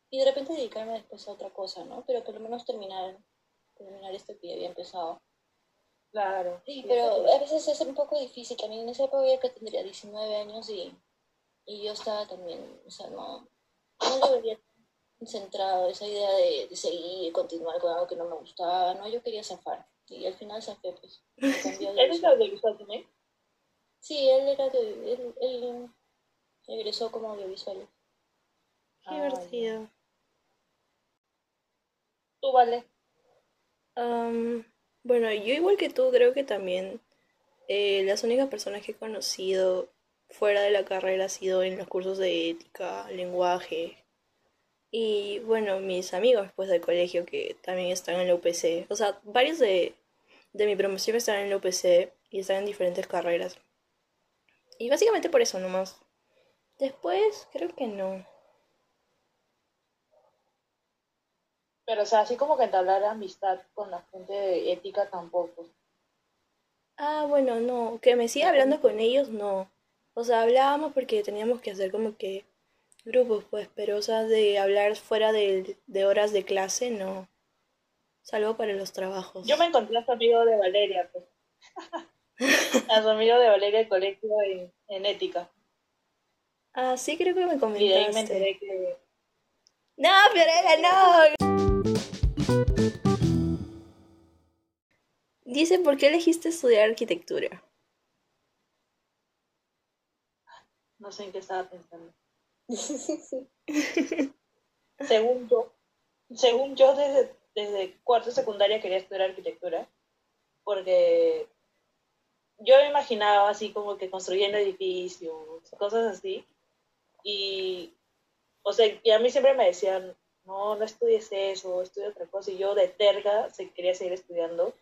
y de repente dedicarme después a otra cosa, ¿no? Pero por lo menos terminar, terminar esto que ya había empezado. Claro. Sí, pero a veces es un poco difícil. También en esa época yo que tendría 19 años y, y yo estaba también, o sea, no, no lo veía centrado, esa idea de, de seguir, continuar con algo que no me gustaba, no, yo quería zafar. Y al final zafé, pues. ¿Él es audiovisual también? Sí, él era de, él, él egresó como audiovisual. Qué divertido. Tú, vale. Um, bueno, yo igual que tú creo que también eh, las únicas personas que he conocido fuera de la carrera ha sido en los cursos de ética, lenguaje y bueno, mis amigos pues del colegio que también están en la UPC. O sea, varios de, de mi promoción están en la UPC y están en diferentes carreras. Y básicamente por eso nomás. Después creo que no. Pero, o sea, así como que entablar amistad con la gente de ética tampoco. Ah, bueno, no, que me siga hablando con ellos, no. O sea, hablábamos porque teníamos que hacer como que grupos, pues, pero, o sea, de hablar fuera de, de horas de clase, no. Salvo para los trabajos. Yo me encontré a su amigo de Valeria, pues. a su amigo de Valeria de colegio en, en ética. Ah, sí, creo que me comentaste. Y de ahí me enteré que... No, Fiorella, no. Dice, ¿por qué elegiste estudiar arquitectura? No sé en qué estaba pensando. según yo, según yo desde, desde cuarto secundaria quería estudiar arquitectura, porque yo me imaginaba así como que construyendo edificios, cosas así, y, o sea, y a mí siempre me decían, no, no estudies eso, estudia otra cosa, y yo de terga se quería seguir estudiando,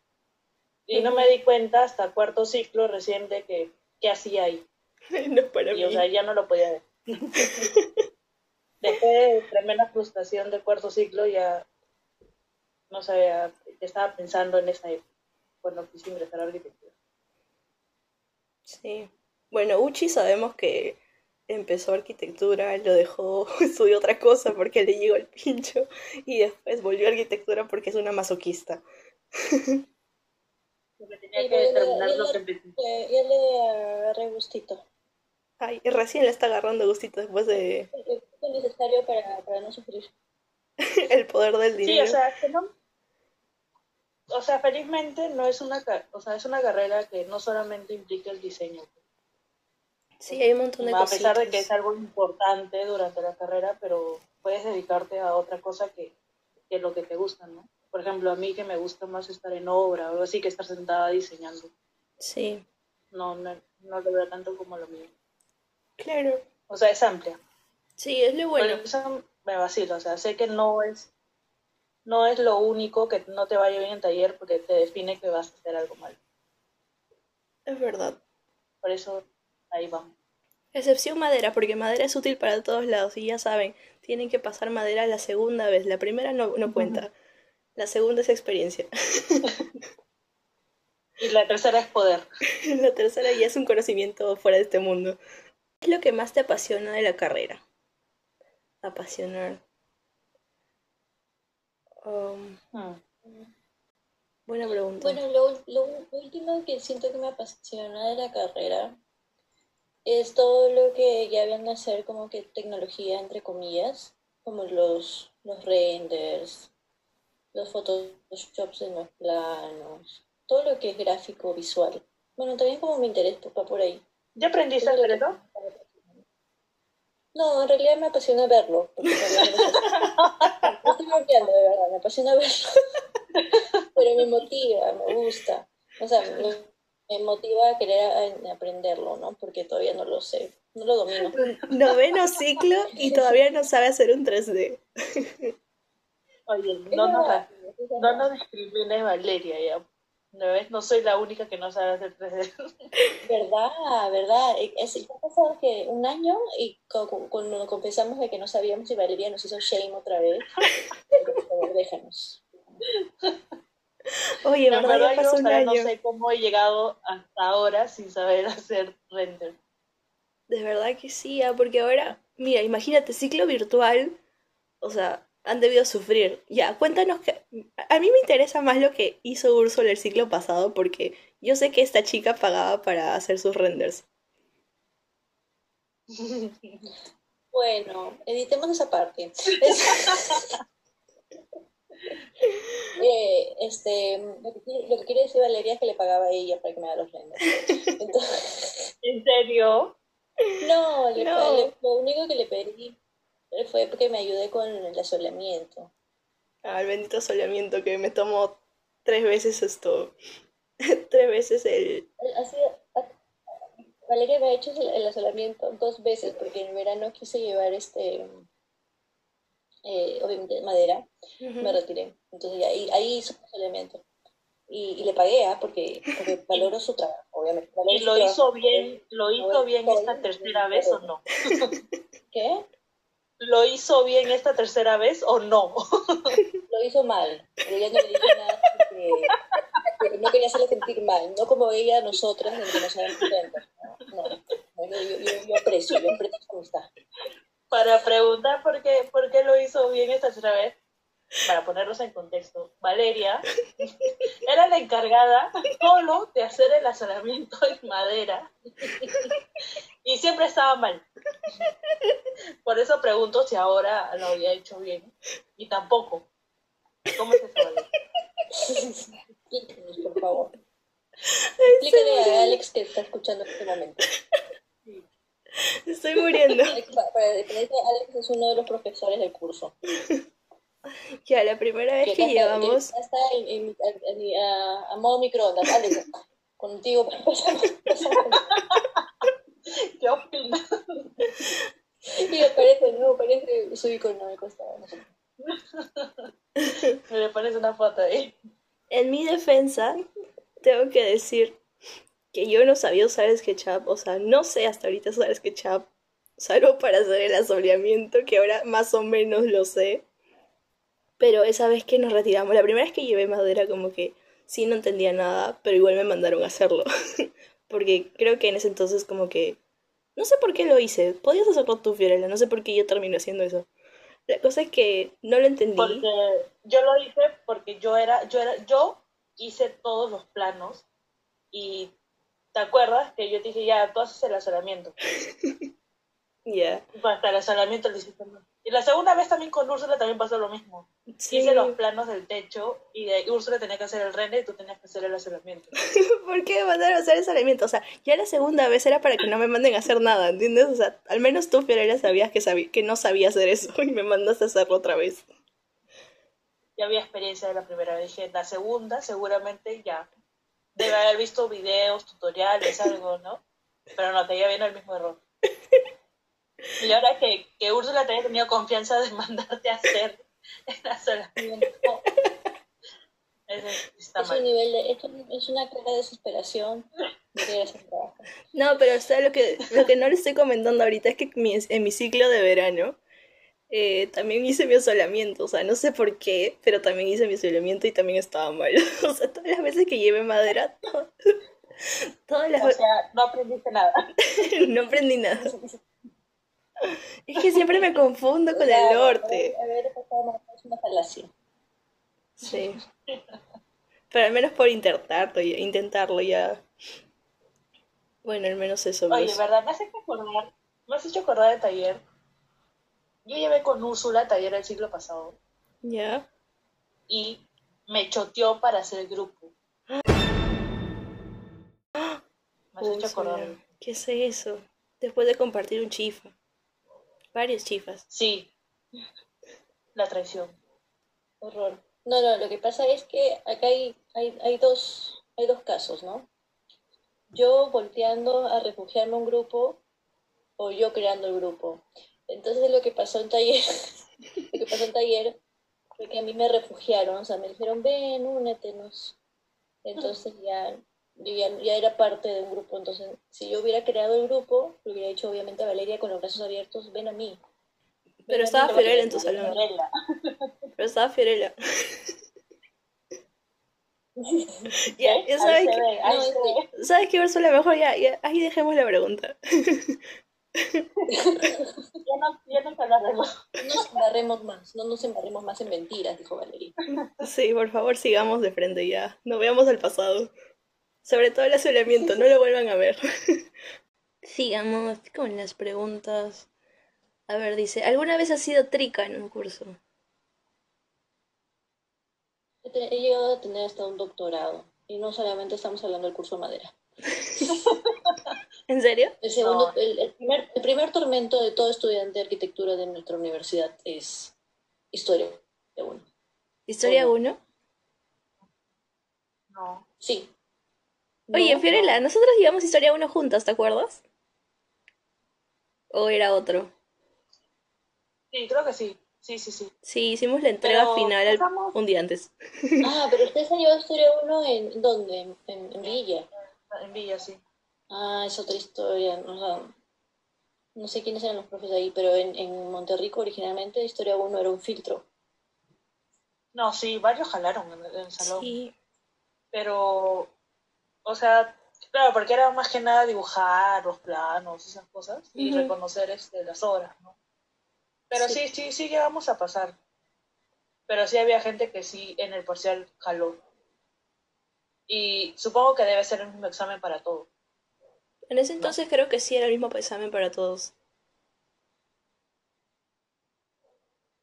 y no me di cuenta hasta cuarto ciclo recién de que, qué hacía ahí. No para y, mí. o sea, ya no lo podía ver. Después de tremenda frustración de cuarto ciclo, ya no sabía, ya estaba pensando en esa época, cuando quise ingresar a arquitectura. Sí. Bueno, Uchi sabemos que empezó arquitectura, lo dejó, estudió otra cosa porque le llegó el pincho y después volvió a arquitectura porque es una masoquista. Porque tenía Sí, que terminar lo le- que empecé. Ya, le agarré gustito. Ay, y recién le está agarrando gustito después de Es necesario para, para no sufrir. el poder del Sí, dinero. o sea, que no. O sea, felizmente no es una, o sea, es una carrera que no solamente implica el diseño. Sí, hay un montón de a pesar de que es algo importante durante la carrera, pero puedes dedicarte a otra cosa que, que lo que te gusta, ¿no? Por ejemplo, a mí que me gusta más estar en obra o algo así que estar sentada diseñando. Sí, No, no, no lo veo tanto como lo mío. claro. O sea, es amplia. Sí, es lo bueno. Por eso me vacilo, o sea, sé que no es no es lo único que no te vaya bien en taller porque te define que vas a hacer algo mal. Es verdad. Por eso ahí vamos. Excepción madera, porque madera es útil para todos lados y ya saben, tienen que pasar madera la segunda vez. La primera no, no cuenta. La segunda es experiencia. Y la tercera es poder. La tercera ya es un conocimiento fuera de este mundo. ¿Qué es lo que más te apasiona de la carrera? Apasionar. Um, Hmm. buena pregunta. Bueno, lo, lo último que siento que me apasiona de la carrera es todo lo que ya viene a ser como que tecnología, entre comillas, como los, los renders, los photoshops en los planos, todo lo que es gráfico, visual. Bueno, también como mi interés va por ahí. ¿Ya aprendiste a hacer eso? No, en realidad me apasiona verlo. porque no estoy bromeando, de verdad, me apasiona verlo. Pero me motiva, me gusta. O sea, me, me motiva a querer a- a aprenderlo, ¿no? Porque todavía no lo sé, no lo domino. Noveno ciclo y todavía no sabe hacer un 3D. Oye, no nos, no nos discrimines, Valeria, ya. ¿No ves? No soy la única que no sabe hacer 3D. verdad, verdad. Es, ya ha pasado que un año y cu- cu- cuando nos confesamos de que no sabíamos y Valeria nos hizo shame otra vez. Por favor, déjanos. Oye, La ¿verdad? pasó un año. no sé cómo he llegado hasta ahora sin saber hacer render. De verdad que sí, ah, porque ahora, mira, imagínate, ciclo virtual, o sea, han debido sufrir. Ya, cuéntanos que... A mí me interesa más lo que hizo Úrsula el ciclo pasado, porque yo sé que esta chica pagaba para hacer sus renders. Bueno, editemos esa parte. Eh, este, lo que, quiere, lo que quiere decir Valeria es que le pagaba a ella para que me haga los renders. Entonces, ¿En serio? no, le- No. le- lo único que le pedí fue porque me ayude con el asolamiento. Al bendito soleamiento que me tomó tres veces esto. tres veces el... Así, Valeria me ha hecho el, el asolamiento dos veces porque en verano quise llevar este, eh, obviamente madera, me retiré. Entonces ahí, ahí hizo el asolamiento. Y, y le pagué, ¿ah? porque, porque valoro su trabajo, obviamente. Valoro ¿Y lo trabajo. hizo bien, lo hizo bien esta tercera vez o no? ¿Qué? Lo hizo bien esta tercera vez o no. Lo hizo mal, pero ya no le dije nada porque, no quería hacerle sentir mal, no como ella, nosotras, en que nos habíamos cuenta. No, no yo, yo, yo, aprecio, yo aprecio cómo está. Para preguntar por qué, por qué lo hizo bien esta tercera vez, para ponerlos en contexto, Valeria era la encargada solo de hacer el asolamiento en madera y siempre estaba mal. Por eso pregunto si ahora lo había hecho bien y tampoco. ¿Cómo es eso, Explíquenos, por favor. Explícale a Alex que está escuchando en este momento. Estoy muriendo. Para, Alex es uno de los profesores del curso. Ya, la primera vez que, llevamos. Ya está en, a, modo microondas. Alex, contigo. ¿Qué opinas? Y me parece, no, parece su icono me costaba. Me parece una foto ahí. En mi defensa, tengo que decir que yo no sabía usar SketchUp, o sea, no sé hasta ahorita usar SketchUp, salvo para hacer el asoleamiento, que ahora más o menos lo sé. Pero esa vez que nos retiramos, la primera vez que llevé madera, como que sí no entendía nada, pero igual me mandaron a hacerlo. Porque creo que en ese entonces como que... No sé por qué lo hice. Podías hacerlo tú, Fiorella. No sé por qué yo terminé haciendo eso. La cosa es que no lo entendí. Porque yo lo hice porque yo era, yo era, yo hice todos los planos y ¿te acuerdas que yo te dije ya tú haces el asolamiento? Ya. Hasta el asolamiento lo hiciste y la segunda vez también con Úrsula también pasó lo mismo. Hice los planos del techo y de Úrsula tenía que hacer el render y tú tenías que hacer el asolamiento. ¿Por qué me mandaron a hacer el asolamiento? O sea, ya la segunda vez era para que no me manden a hacer nada, ¿entiendes? O sea, al menos tú, Fiorella, sabías que, sabí que no sabía hacer eso y me mandaste a hacerlo otra vez. Ya había experiencia de la primera vez. Dije, la segunda seguramente ya debe haber visto videos, tutoriales, algo, ¿no? Pero no, te iba viendo el mismo error. Y ahora que, que Úrsula te haya tenido confianza de mandarte a hacer el asolamiento. Es, está es, un nivel de, es, una clara desesperación No, pero o lo que, lo que no le estoy comentando ahorita es que en mi ciclo de verano eh, también hice mi asolamiento, o sea, no sé por qué, pero también hice mi asolamiento y también estaba mal. O sea, todas las veces que llevé madera, todas las... O sea, no aprendiste nada. no aprendí nada. Es que siempre me confundo con el norte. Es una falacia. Sí. Pero al menos por intentarlo, intentarlo ya. Bueno, al menos eso. Oye, ¿verdad? Me has hecho acordar, me has hecho acordar de taller. Yo llevé con Úrsula taller el siglo pasado. Ya. Y me choteó para hacer el grupo. Me has hecho acordar. ¿Qué es eso? Después de compartir un chifa. Varios chifas. Sí. La traición. Horror. No, no, lo que pasa es que acá hay, hay, dos, hay dos casos, ¿no? Yo volteando a refugiarme un grupo o yo creando el grupo. Entonces lo que pasó en taller, lo que pasó en taller fue que a mí me refugiaron, o sea, me dijeron, ven, únetenos. Entonces ya ya, ya, era parte de un grupo, entonces si yo hubiera creado el grupo, lo hubiera dicho obviamente a Valeria con los brazos abiertos, ven a mí. Pero estaba Fiorella en tu salón. Pero estaba Fiorella. ya, ya sabes que, ¿sabes qué, Ursula? Mejor ya, ya, ahí dejemos la pregunta. ya no, ya no embarremos. No nos embarremos más, no nos embarremos más en mentiras, dijo Valeria. Sí, por favor, sigamos de frente ya. No veamos al pasado. Sobre todo el asolamiento, no lo vuelvan a ver. Sigamos con las preguntas. A ver, dice, ¿alguna vez has sido trica en un curso? He llegado a tener hasta un doctorado. Y no solamente estamos hablando del curso madera. ¿En serio? El, segundo, el, primer, el primer tormento de todo estudiante de arquitectura de nuestra universidad es Historia 1. ¿Historia 1? No. Sí, Oye, Fiorella, nosotros llevamos Historia 1 juntas, ¿te acuerdas? ¿O era otro? Sí, creo que sí. Sí, sí, sí. Sí, hicimos la entrega final un día antes. Ah, pero ustedes han llevado Historia 1 en dónde? En, Villa. En Villa, sí. Ah, es otra historia. No, no sé quiénes eran los profes ahí, pero en, en Monterrico originalmente Historia 1 era un filtro. No, sí, varios jalaron en, el salón. Sí. Pero, o sea, claro, porque era más que nada dibujar los planos, esas cosas, y reconocer este, las obras, ¿no? Pero Sí. sí, sí, sí llegamos a pasar. Pero sí había gente que sí en el parcial jaló. Y supongo que debe ser el mismo examen para todo. En ese entonces creo que sí era el mismo examen para todos.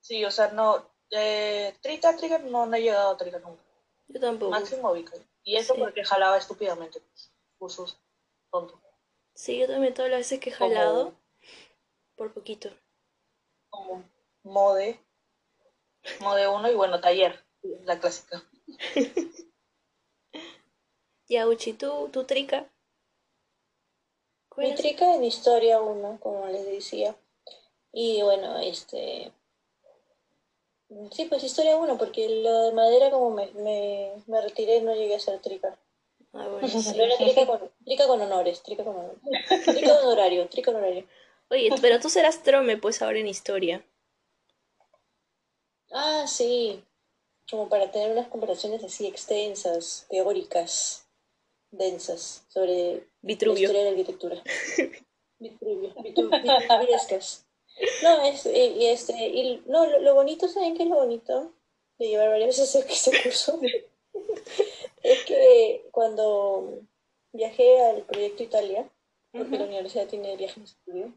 Sí, o sea, no. Eh, trica, trica, no, no he llegado a trica nunca. Yo tampoco. Máximo Vica. Y eso Sí. porque jalaba estúpidamente. Pues, cursos tontos. Sí, yo también todas las veces que he Como- jalado, por poquito. Como mode. Mode 1 y bueno, taller. La clásica. Ya, Uchi, ¿tú, tú trica? ¿Cuál Mi trica en Historia 1, como les decía. Y bueno, este... Sí, pues Historia 1, porque lo de madera como me, me, me retiré no llegué a ser trica. Ah, bueno, sí. Pero era trica con, trica con honores, trica con honores. Trica honorario, trica honorario. Oye, pero tú serás trome, pues, ahora en historia. Ah, sí. Como para tener unas comparaciones así extensas, teóricas, densas, sobre la historia de la arquitectura. Vitruvio, vitru- vitruviescas. No, es, y, y este, y no, lo, lo bonito, ¿saben qué es lo bonito de llevar varias veces ese ese curso? es que cuando viajé al proyecto Italia, porque la universidad tiene viajes de estudio,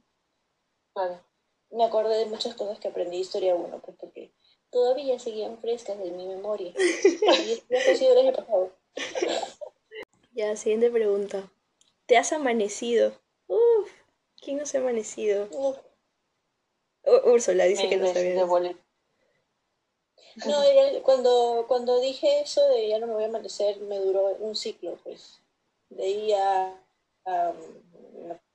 me acordé de muchas cosas que aprendí de historia 1, pues porque todavía seguían frescas en mi memoria. Y esto ha sido el año pasado. Ya, siguiente pregunta. ¿Te has amanecido? Uf, ¿quién no se ha amanecido? Uf. Úrsula dice que no boleto. No, era- cuando, cuando dije eso de ya no me voy a amanecer, me duró un ciclo, pues. De ahí a, a,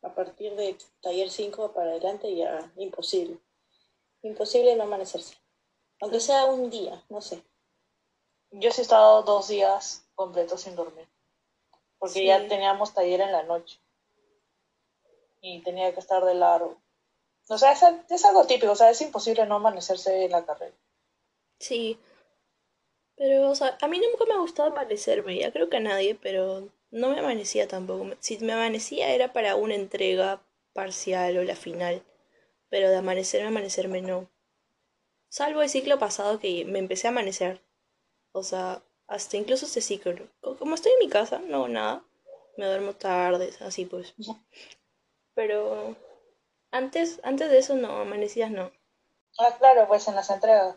a partir de taller 5 para adelante ya imposible. Imposible no amanecerse. Aunque sea un día, no sé. Yo sí he estado dos días completos sin dormir. Porque Sí. ya teníamos taller en la noche. Y tenía que estar de largo. O sea, es, es algo típico. O sea, es imposible no amanecerse en la carrera. Sí. Pero, o sea, a mí nunca me ha gustado amanecerme, ya creo que a nadie, pero no me amanecía tampoco. Si me amanecía era para una entrega parcial o la final, pero de amanecerme, amanecerme no. Salvo el ciclo pasado que me empecé a amanecer. O sea, hasta incluso este ciclo. Co- Como estoy en mi casa, no hago nada. Me duermo tarde, así pues. Pero antes, antes de eso no, amanecías no. Ah, claro, pues en las entregas.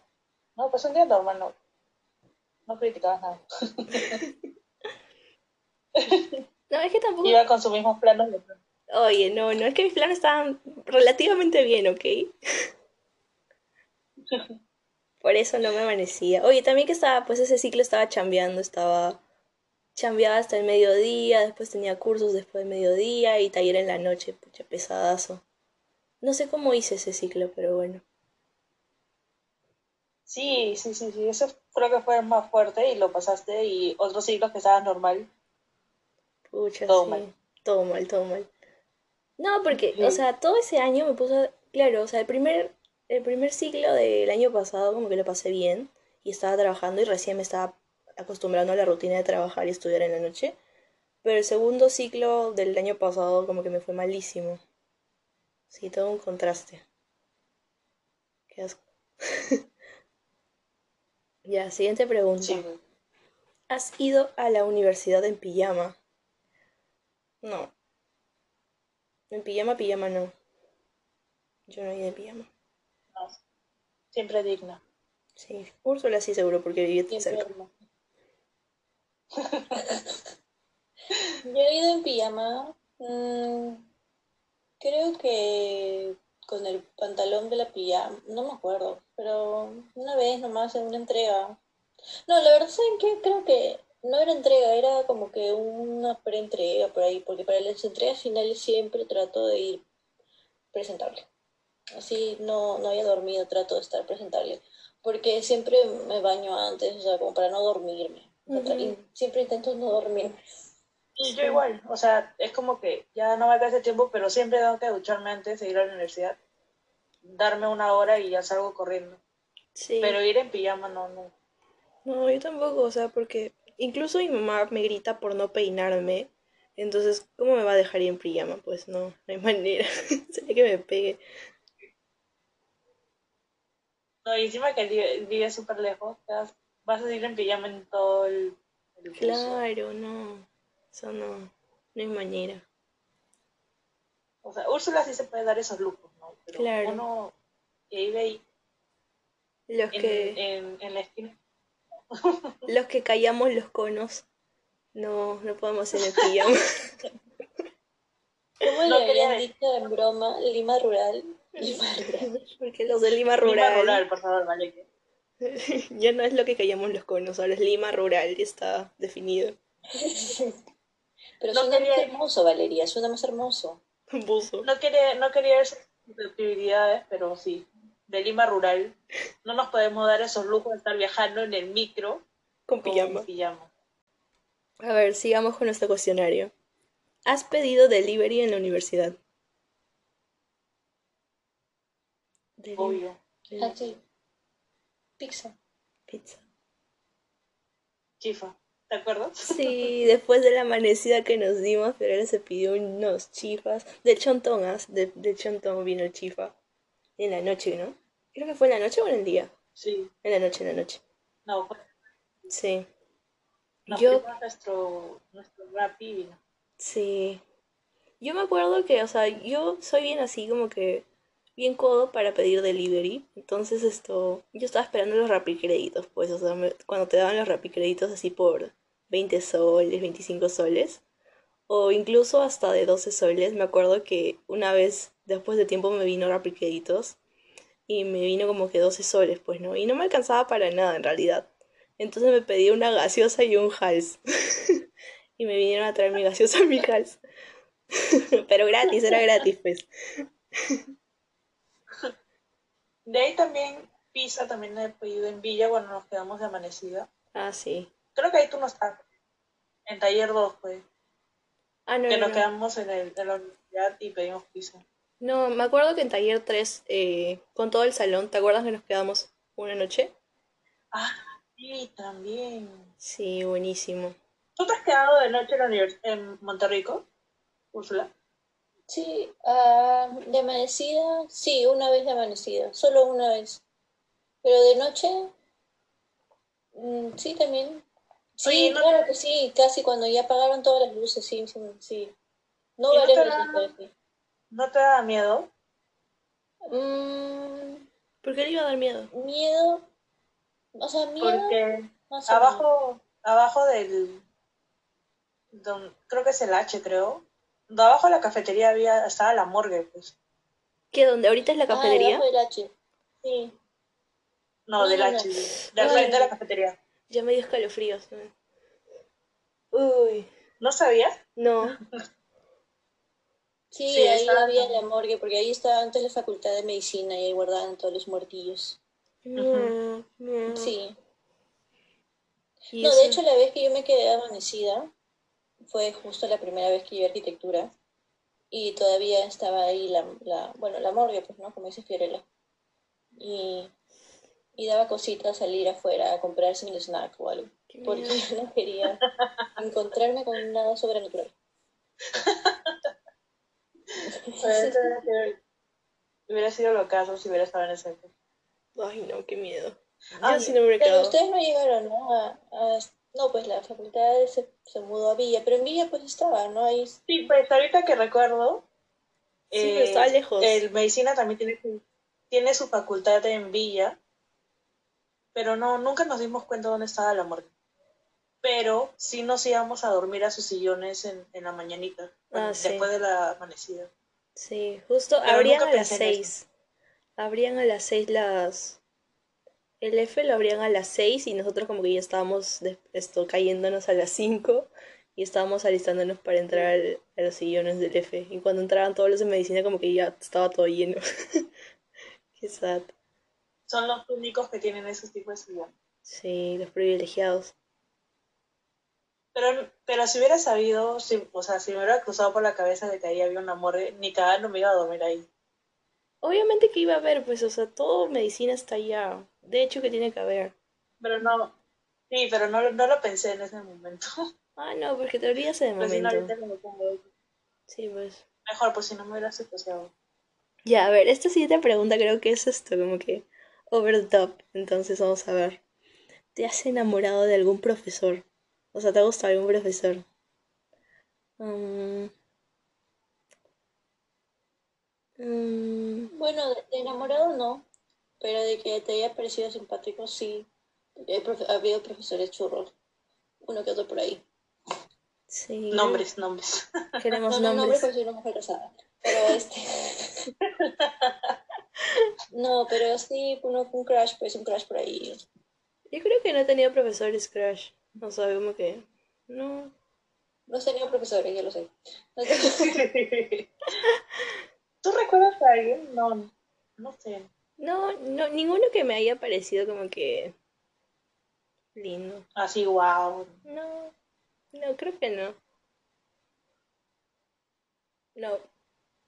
No, pues un día normal, no. No criticabas nada. No, es que tampoco... Iba con sus mismos planos. de- Oye, no, no, es que mis planes estaban relativamente bien, ¿ok? Por eso no me amanecía. Oye, también que estaba, pues ese ciclo estaba chambeando, estaba chambeaba hasta el mediodía, después tenía cursos después del mediodía y taller en la noche, pucha, pesadazo. No sé cómo hice ese ciclo, pero bueno. Sí, sí, sí, sí. Eso creo que fue más fuerte y lo pasaste. Y otros ciclos que estaban normal. Pucha, Todo sí. mal. Todo mal, todo mal. No, porque, o sea, todo ese año me puso, claro, o sea, el primer, el primer ciclo del año pasado como que lo pasé bien y estaba trabajando y recién me estaba acostumbrando a la rutina de trabajar y estudiar en la noche. Pero el segundo ciclo del año pasado como que me fue malísimo. Sí, todo un contraste. Qué asco. Ya, siguiente pregunta. Sí. ¿Has ido a la universidad en pijama? No. En pijama, pijama no. Yo no he ido en pijama. no. Siempre digna. Sí. Úrsula sí seguro porque vivía Siempre cerca. Yo he ido en pijama. mm, creo que con el pantalón de la pijama. No me acuerdo. Pero una vez nomás en una entrega. No, la verdad, ¿saben qué? Creo que no era entrega, era como que una preentrega por ahí. Porque para las entregas finales siempre trato de ir presentable. Así no, no haya dormido, trato de estar presentable. Porque siempre me baño antes, o sea, como para no dormirme. Siempre intento no dormirme. Y yo igual, o sea, es como que ya no me ese tiempo, pero siempre tengo que ducharme antes de ir a la universidad, darme una hora y ya salgo corriendo. Sí. Pero ir en pijama no, no. No, yo tampoco, o sea, porque incluso mi mamá me grita por no peinarme. Entonces, ¿cómo me va a dejar ir en pijama? Pues no, no hay manera. Sería que me pegue. No, y encima que el día, el día es súper lejos, vas a ir en pijama en todo el, el curso. Claro, no. Eso no, no hay manera. O sea, Úrsula sí se puede dar esos lujos, ¿no? Pero Claro. uno que vive ahí Los en, que, en, en la esquina. los que callamos los conos, no, no podemos ir en pijama. ¿Cómo No le habían decir. dicho en broma? Lima rural. Lima rural. Porque los de Lima Lima rural, rural, por favor, vale. ya no es lo que callamos los conos, ahora es Lima rural, ya está definido. Pero No suena más quería- hermoso, Valeria, suena más hermoso. Buzo. No quería, no quería esas susceptibilidades, pero sí, de Lima rural. No nos podemos dar esos lujos de estar viajando en el micro Con con pijama. pijama. A ver, sigamos con nuestro cuestionario. ¿Has pedido delivery en la universidad? Delivery. Obvio. Ah, sí. Pizza. Pizza. Chifa. ¿Te acuerdas? Sí, después de la amanecida que nos dimos, pero ahora se pidió unos chifas. De chontón, ¿ah? de, de chontón vino el chifa. En la noche, ¿no? Creo que fue en la noche o en el día. Sí. En la noche, en la noche. No, fue- Sí. nos Yo, nuestro, nuestro rap y vino. sí. Yo me acuerdo que, o sea, yo soy bien así como que bien codo para pedir delivery. Entonces esto, yo estaba esperando los rapicréditos, pues, o sea, cuando te daban los rapicréditos así por 20 soles, 25 soles, o incluso hasta de 12 soles. Me acuerdo que una vez, después de tiempo, me vino rapicréditos y me vino como que 12 soles, pues, ¿no? Y no me alcanzaba para nada en realidad. Entonces me pedí una gaseosa y un hals. y me vinieron a traer mi gaseosa y mi hals. Pero gratis, era gratis, pues. De ahí también pizza, también he pedido en Villa cuando nos quedamos de amanecida. Ah, sí. Creo que ahí tú no estás. En taller 2 fue. Ah, no, que no, nos no. quedamos en, el, en la universidad y pedimos pizza. No, me acuerdo que en taller 3, eh, con todo el salón, ¿te acuerdas que nos quedamos una noche? Ah, sí, también. Sí, buenísimo. ¿Tú te has quedado de noche en, la univers- en Monterrico, Úrsula? Sí, ah, de amanecida, sí, una vez de amanecida, solo una vez. Pero de noche, mm, sí, también. Sí, Oye, ¿no claro te- que sí, casi cuando ya apagaron todas las luces, sí, sí, sí. No ¿Y no te da-. ¿No te da miedo? Mm, ¿Por qué le iba a dar miedo? miedo, o sea, miedo, Porque abajo, abajo del, don- creo que es el H, creo. De abajo de la cafetería había, estaba la morgue, pues. ¿Qué? ¿Dónde ahorita es la Ah, cafetería? debajo del H. Sí. No, No, del no, H, no. Ay. frente de la cafetería. Ya me dio escalofríos. ¿no? Uy, ¿No sabías? no. Sí, Sí, ahí estaba- había la morgue, porque ahí estaba antes la facultad de medicina y ahí guardaban todos los muertillos. Sí. No, eso- de hecho la vez que yo me quedé amanecida fue justo la primera vez que llevé arquitectura y todavía estaba ahí la, la bueno, la morgue, pues, ¿no? Como dice Fiorella. Y, y daba cositas salir afuera a comprarse un snack o algo, Qué porque yo no quería encontrarme con nada sobrenatural. Hubiera sido lo caso si hubiera estado en ese época. Ay, no, qué miedo. Ay, sí no me hubiera Pero quedado. ustedes no llegaron, ¿no? A, a- no, pues la facultad se, se mudó a Villa, pero en Villa pues estaba, ¿no? Ahí Sí, pues ahorita que recuerdo, Sí, pero estaba lejos. El medicina también tiene su, tiene su facultad en Villa, pero no, nunca nos dimos cuenta dónde estaba la morgue. Pero sí nos íbamos a dormir a sus sillones en, en la mañanita, Ah, sí. después de la amanecida. Sí, justo Pero abrían a las. 6. Abrían a las 6 las... El F lo abrían a las 6 y nosotros como que ya estábamos de- esto, cayéndonos a las 5 y estábamos alistándonos para entrar al- a los sillones del F. Y cuando entraban todos los de medicina como que ya estaba todo lleno. Qué sad. Son los únicos que tienen esos tipos de sillones. Sí, los privilegiados. Pero, pero si hubiera sabido, si, o sea, si me hubiera cruzado por la cabeza de que ahí había un amor, ni cada no me iba a dormir ahí. Obviamente que iba a haber, pues, o sea, todo medicina está allá. De hecho que tiene que haber. Pero no, sí, pero no, no lo pensé en ese momento. Ah, no, porque te olvidas de Pues si no, momento. ahorita me pongo Sí, pues. Mejor, pues si no me hubiera asociado. Ya, a ver, esta siguiente pregunta creo que es esto, como que over the top. Entonces vamos a ver. ¿Te has enamorado de algún profesor? O sea, ¿te ha gustado algún profesor? Mm. Mm, Bueno, de enamorado no, pero de que te haya parecido simpático sí. Ha habido profesores churros, uno que otro por ahí. sí. Nombres, nombres. Queremos No, no, nombres. porque soy una mujer casada. Pero este. no, pero sí, uno, un crush, pues un crush por ahí. Yo creo que no he tenido profesores crush. O sea, como que. No. No he tenido profesores, ya lo sé. No he tenido- ¿Tú recuerdas a alguien? No, no sé. No, no, ninguno que me haya parecido como que. lindo. Así, wow. No, no, creo que no. No,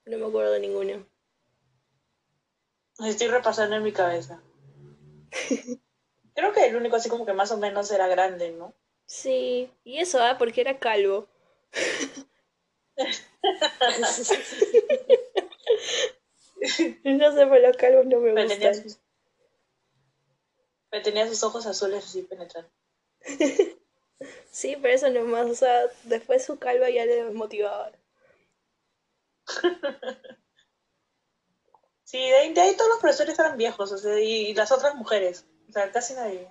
no me acuerdo de ninguno. Estoy repasando en mi cabeza. Creo que el único así como que más o menos era grande, ¿no? Sí, y eso, ah, porque era calvo. No sé, por los calvos no me Pero tenía gustan. sus, pero tenía sus ojos azules así penetrantes. Sí, pero eso nomás, o sea, después su calva ya le motivaba. Sí, de ahí, de ahí todos los profesores eran viejos, o sea, y, y las otras mujeres. O sea, casi nadie.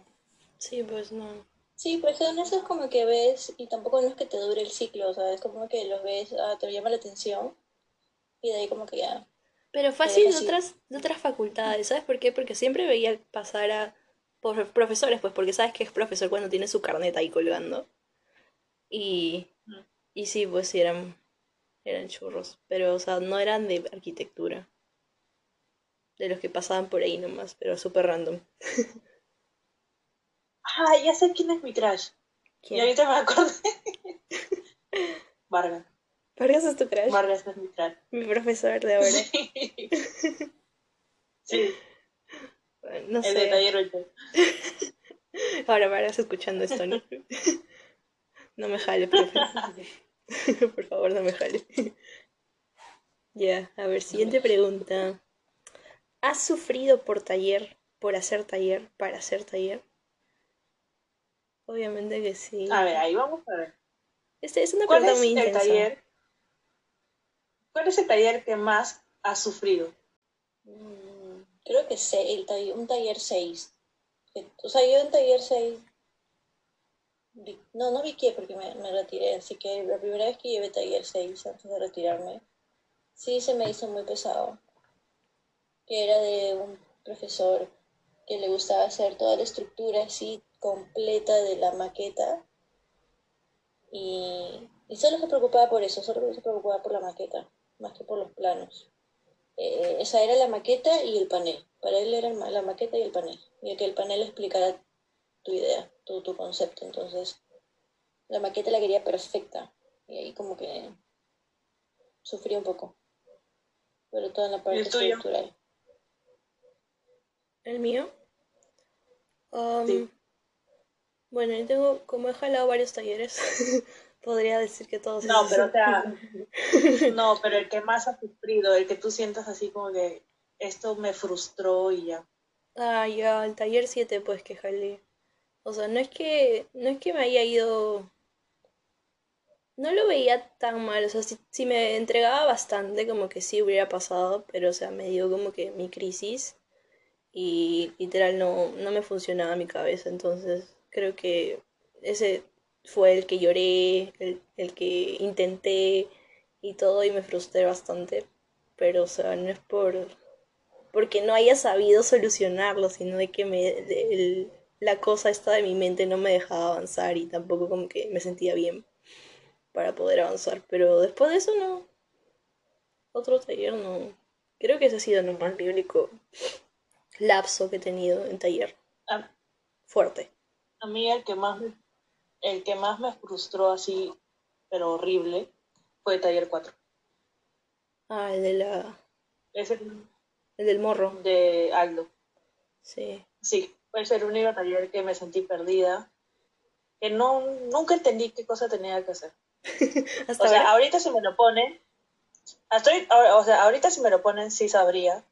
Sí, pues no. Sí, pues en eso es como que ves, y tampoco no es que te dure el ciclo, o sea, es como que los ves, ah, te llama la atención, y de ahí como que ya. Pero fácil de otras, de otras facultades, ¿sabes por qué? Porque siempre veía pasar a por profesores, pues porque sabes que es profesor cuando tiene su carnet ahí colgando. Y, y sí, pues sí, eran, eran churros, pero o sea, no eran de arquitectura. De los que pasaban por ahí nomás, pero súper random. Ah, ya sé quién es mi crush. Y ahorita me acordé. Vargas. Vargas es tu crush, Vargas es mi crush. mi profesor de ahora. Sí, No el de taller 8. Ahora Vargas escuchando esto, ¿no? No me jale, profe. Por favor, no me jale. Ya, a ver, siguiente pregunta. ¿Has sufrido por taller, por hacer taller, para hacer taller? Obviamente que sí. A ver, ahí vamos a ver. Esta es una ¿Cuál pregunta es muy el intensa. taller? ¿Cuál es el taller que más has sufrido? Mm, Creo que sé, un taller 6. O sea, yo en taller 6. vi- No, no vi qué porque me, me retiré, así que la primera vez que llevé taller 6 antes de retirarme, sí se me hizo muy pesado. Que era de un profesor que le gustaba hacer toda la estructura así completa de la maqueta y, y solo se preocupaba por eso, solo se preocupaba por la maqueta, más que por los planos. Eh, esa era la maqueta y el panel. Para él era la maqueta y el panel. Y que el panel explicara tu idea, tu, tu concepto. Entonces, la maqueta la quería perfecta. Y ahí como que sufrí un poco. Pero toda la parte estructural. ¿El mío? Um, Sí. Bueno, yo tengo, como he jalado varios talleres, podría decir que todos No, pero o sea, no, pero el que más has sufrido, el que tú sientas así como que esto me frustró y ya. Ah, ya, el taller 7 pues que jalé. O sea, no es que, no es que me haya ido... No lo veía tan mal, o sea, si, si me entregaba bastante, como que sí hubiera pasado, pero o sea, me dio como que mi crisis y literal no, no me funcionaba mi cabeza, entonces creo que ese fue el que lloré, el, el que intenté y todo y me frustré bastante, pero o sea, no es por porque no haya sabido solucionarlo, sino de que me, de- el- la cosa esta de mi mente no me dejaba avanzar y tampoco como que me sentía bien para poder avanzar. Pero después de eso no. Otro taller no. Creo que ese ha sido nomás mi único lapso que he tenido en taller. A, Fuerte. a mí el que más me, el que más me frustró así, pero horrible, fue Taller 4. Ah, el de la... Es el El del morro. de Aldo. Sí. Sí, fue el único taller que me sentí perdida, que no, nunca entendí qué cosa tenía que hacer. Hasta O sea, ahora. ahorita si me lo ponen, estoy, o sea, ahorita si me lo ponen sí sabría,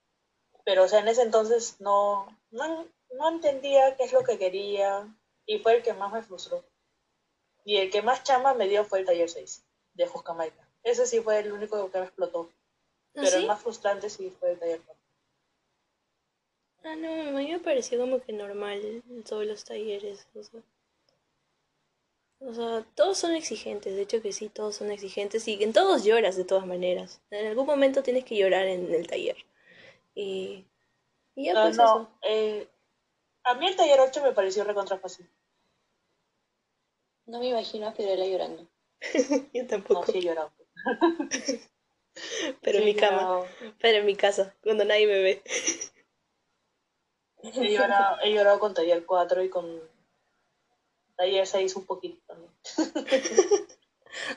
pero o sea, en ese entonces no, no, no entendía qué es lo que quería y fue el que más me frustró. Y el que más chamba me dio fue el taller 6 de Juscamaica. Ese sí fue el único que me explotó, ¿Ah, pero el más frustrante sí fue el taller 4. Ah, no, a mí me pareció como que normal todos los talleres. O sea, o sea, todos son exigentes, de hecho que sí, todos son exigentes y en todos lloras de todas maneras. En algún momento tienes que llorar en el taller. Y, y ya No, pues no, eh, a mí el taller 8 me pareció recontra fácil. No me imagino a Fiorella llorando. Yo No, tampoco. sí he llorado. pero en Sí mi cama, llorado. pero en mi casa, cuando nadie me ve. He llorado, he llorado con taller 4 y con taller 6 un poquito también.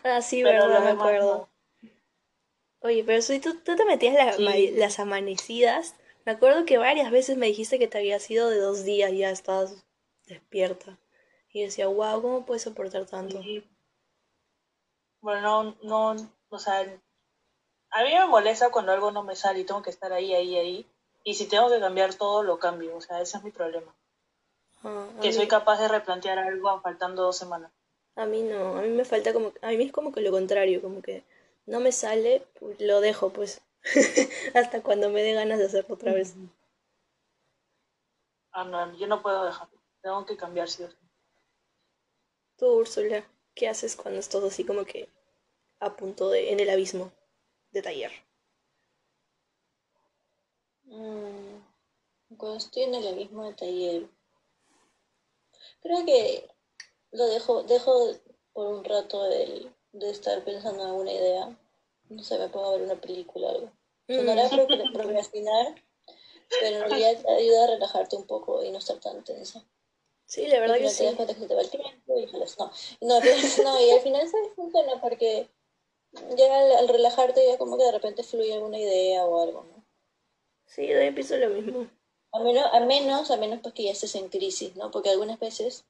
Ah, sí, Pero verdad, me acuerdo. Oye, pero si tú, tú te metías la- Sí. ma- las amanecidas, me acuerdo que varias veces me dijiste que te había sido de dos días, ya estabas despierta. Y decía, wow, ¿cómo puedes soportar tanto? Y, bueno, no, no, o sea, a mí me molesta cuando algo no me sale y tengo que estar ahí, ahí, ahí. Y si tengo que cambiar todo, lo cambio. O sea, ese es mi problema. Ah, Que mí- soy capaz de replantear algo faltando dos semanas. A mí no, a mí me falta como, a mí es como que lo contrario, como que no me sale, pues, lo dejo pues, hasta cuando me dé ganas de hacerlo otra vez. Ah, no, yo no puedo dejarlo. Tengo que cambiar, sí o sí. Tú, Úrsula, ¿qué haces cuando estás así como que a punto de, en el abismo de taller? Mm, Cuando estoy en el mismo de taller, creo que lo dejo, dejo por un rato el- de estar pensando en alguna idea. No sé, me pongo a ver una película o algo. Sonará pro- procrastinar, pero en realidad te ayuda a relajarte un poco y no estar tan tensa. Sí, la verdad que te sí. das cuenta que se te va el tiempo y. No, no, no, y al final se funciona porque ya al, al relajarte ya como que de repente fluye alguna idea o algo, ¿no? Sí, yo también pienso lo mismo. A menos, a menos, a menos pues que ya estés en crisis, ¿no? Porque algunas veces,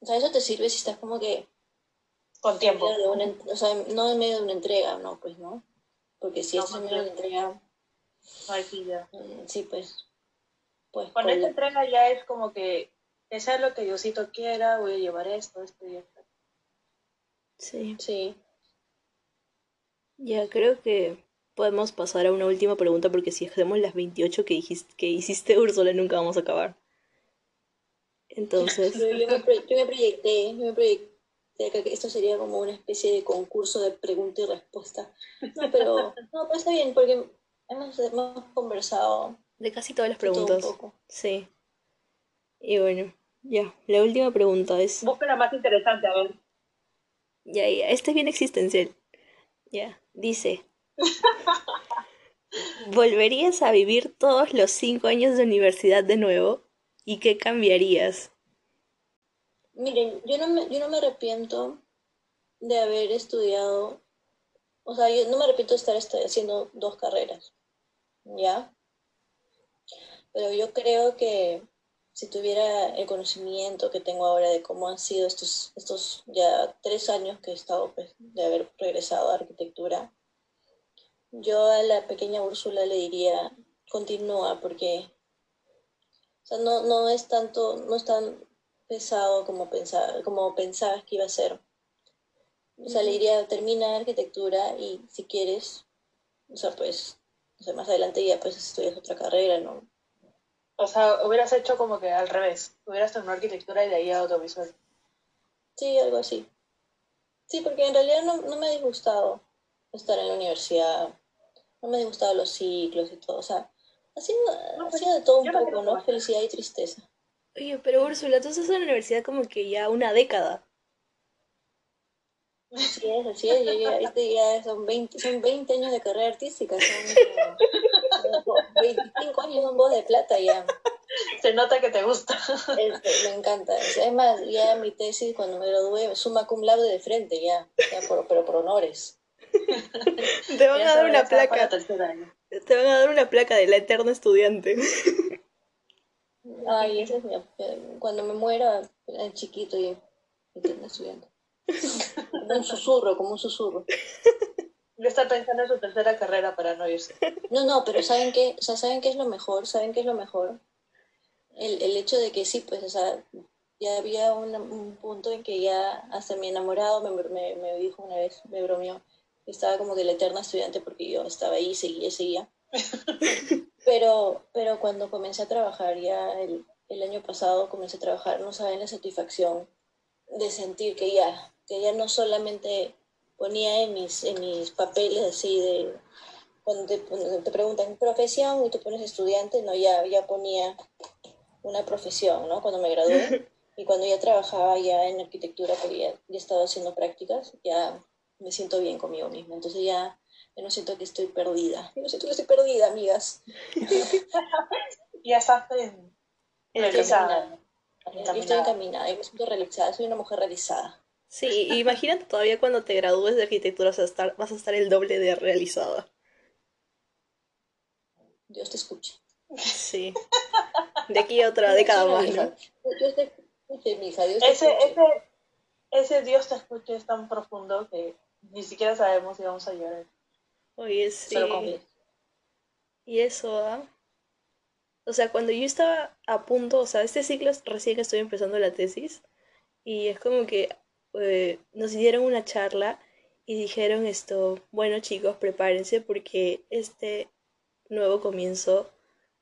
o sea, eso te sirve si estás como que Con tiempo. una, o sea, no en medio de una entrega, no, pues, ¿no? Porque si No, estás en medio de una entrega, Ay, sí, ya. mm, sí, pues, pues, Con esta entrega ya es como que, que sea lo que Diosito quiera, voy a llevar esto, esto y esto. Sí. Sí. Ya, creo que podemos pasar a una última pregunta porque si hacemos las 28 que dijiste, que hiciste, Úrsula, nunca vamos a acabar. Entonces, Yo, yo me, pro- yo me proyecté, yo me proyecté que esto sería como una especie de concurso de pregunta y respuesta. No, pero, no, pero está bien, porque hemos, hemos conversado de casi todas las todo un preguntas. poco. Sí. Y bueno, ya, la última pregunta es, Busca la más interesante, a ver. ya, ya, esta es bien existencial. Ya, dice, ¿volverías a vivir todos los cinco años de universidad de nuevo? ¿Y qué cambiarías? Miren, yo no me, yo no me arrepiento de haber estudiado, o sea, yo no me arrepiento de estar este- haciendo dos carreras, ¿ya? Pero yo creo que si tuviera el conocimiento que tengo ahora de cómo han sido estos, estos ya tres años que he estado, pues, de haber regresado a arquitectura, yo a la pequeña Úrsula le diría, continúa, porque o sea, no, no es tanto, no es tan pesado como pensaba, como pensabas que iba a ser. O sea, le diría, termina arquitectura y si quieres, o sea, pues, o sea, más adelante ya pues estudias otra carrera, ¿no? O sea, hubieras hecho como que al revés. Hubieras terminado arquitectura y de ahí a audiovisual. Sí, algo así. Sí, porque en realidad no, no me ha disgustado estar en la universidad, no me ha disgustado los ciclos y todo, o sea, ha sido, No, ha sido de todo un poco, ¿no? Felicidad y tristeza. Oye, pero Úrsula, tú estás en la universidad como que ya una década. Así es, así es, yo ya, este ya son 20, son 20 años de carrera artística, son como- como 25 años son voz de plata ya. Se nota que te gusta. Este, me encanta. Además, ya mi tesis, cuando me gradué, suma cum laude de frente, ya. ya por, pero por honores. Te van a dar una placa. Te van a dar una placa de la eterna estudiante. Ay, ese es mi. Cuando me muera, el chiquito y eterna estudiante. Como un susurro, como un susurro. Le está pensando en su tercera carrera para no irse. No, no, pero ¿saben qué? O sea, ¿saben qué es lo mejor? ¿Saben qué es lo mejor? El, el hecho de que sí, pues, o sea, ya había un, punto en que ya hasta mi enamorado me, me, me, dijo una vez, me bromeó, estaba como que la eterna estudiante porque yo estaba ahí, seguía, seguía. pero, pero cuando comencé a trabajar ya el, el año pasado, comencé a trabajar, no saben la satisfacción de sentir que ya, que ya no solamente ponía en mis, en mis papeles así de, cuando te, te preguntan profesión y tú pones estudiante, no, ya, ya ponía una profesión, ¿no? Cuando me gradué y cuando ya trabajaba ya en arquitectura, porque ya, ya estaba haciendo prácticas, ya me siento bien conmigo misma. Entonces ya, ya no siento que estoy perdida. Yo no siento que estoy perdida, amigas. ya estás en, realizada. Yo estoy encaminada, yo me siento realizada, soy una mujer realizada. Sí, imagínate todavía cuando te gradúes de arquitectura vas a estar, vas a estar el doble de realizada. Dios te escuche. Sí. De aquí a otra década más, ¿no? Dios te escuche, mija. Dios te ese, ese, ese Dios te escuche es tan profundo que ni siquiera sabemos si vamos a llorar. Oye, sí. Y eso, ¿ah? O sea, cuando yo estaba a punto, o sea, este ciclo es recién que estoy empezando la tesis, y es como que eh, nos dieron una charla y dijeron esto, bueno chicos, prepárense porque este nuevo comienzo,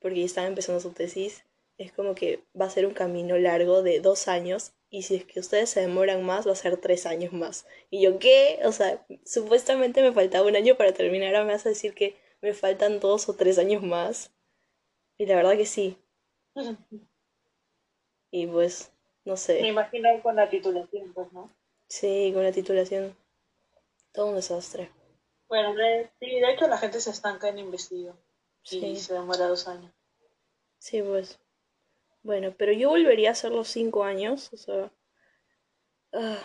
porque ya están empezando su tesis, es como que va a ser un camino largo de dos años y si es que ustedes se demoran más, va a ser tres años más. Y yo, ¿qué? O sea, supuestamente me faltaba un año para terminar, ahora me vas a decir que me faltan dos o tres años más. Y la verdad que sí. Y pues, no sé. Me imagino con la titulación, pues, ¿no? Sí, con la titulación. Todo un desastre. Bueno, de, sí, de hecho la gente se estanca en investigación. Y se demora dos años. Sí, pues. Bueno, pero yo volvería a hacer los cinco años, o sea... Ah,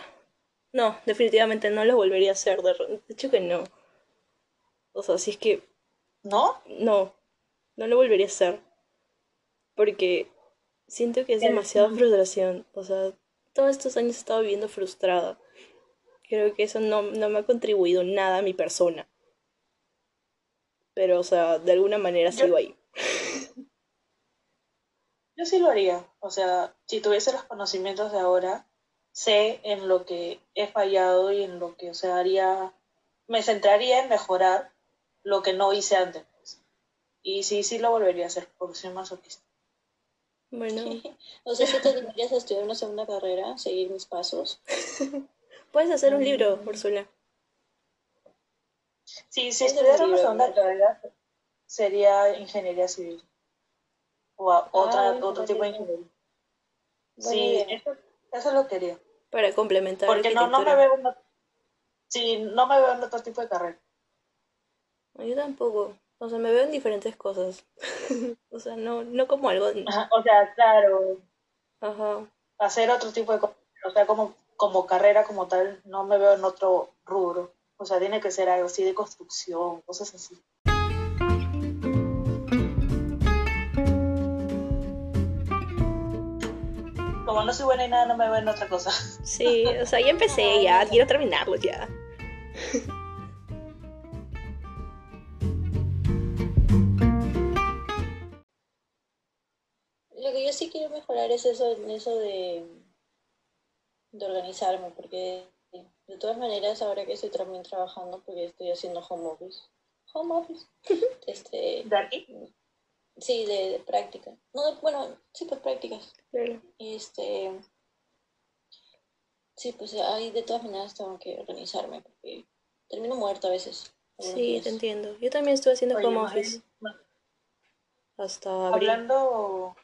no, definitivamente no lo volvería a hacer, de, hecho que no. O sea, si es que... ¿No? No, no lo volvería a hacer. Porque siento que es demasiada frustración. O sea, todos estos años he estado viviendo frustrada. Creo que eso no, no me ha contribuido nada a mi persona. Pero, o sea, de alguna manera sigo ahí. Yo sí lo haría. O sea, si tuviese los conocimientos de ahora, sé en lo que he fallado y en lo que, o sea, haría, me centraría en mejorar lo que no hice antes. Y sí, sí lo volvería a hacer, porque soy masoquista. Bueno. o sea, si te deberías estudiar una segunda carrera, seguir mis pasos. Puedes hacer un libro, mm. Úrsula. Sí, si estudiara una segunda carrera, sería ingeniería civil o a otra, ah, otro tipo de ingeniería. Sí, eso, eso lo quería. Para complementar. Porque no, no me veo en, sí, no me veo en otro tipo de carrera. Yo tampoco. O sea, me veo en diferentes cosas. o sea, no, no como algo. o sea, claro. Ajá. Hacer otro tipo de cosas. O sea, como, como carrera como tal, no me veo en otro rubro. O sea, tiene que ser algo así de construcción, cosas así. como no soy buena y nada, no me veo en otra cosa. Sí, o sea, ya empecé, ya, quiero terminarlo ya. Lo que yo sí quiero mejorar es eso, eso de, de organizarme, porque de todas maneras, ahora que estoy también trabajando, porque estoy haciendo home office. Home office. Este, ¿De aquí? Sí, de, práctica. No, bueno, sí, pues prácticas. Este, sí, pues ahí de todas maneras tengo que organizarme porque termino muerto a veces. Sí, te entiendo. Yo también estoy haciendo como office. Hasta abril. Hablando...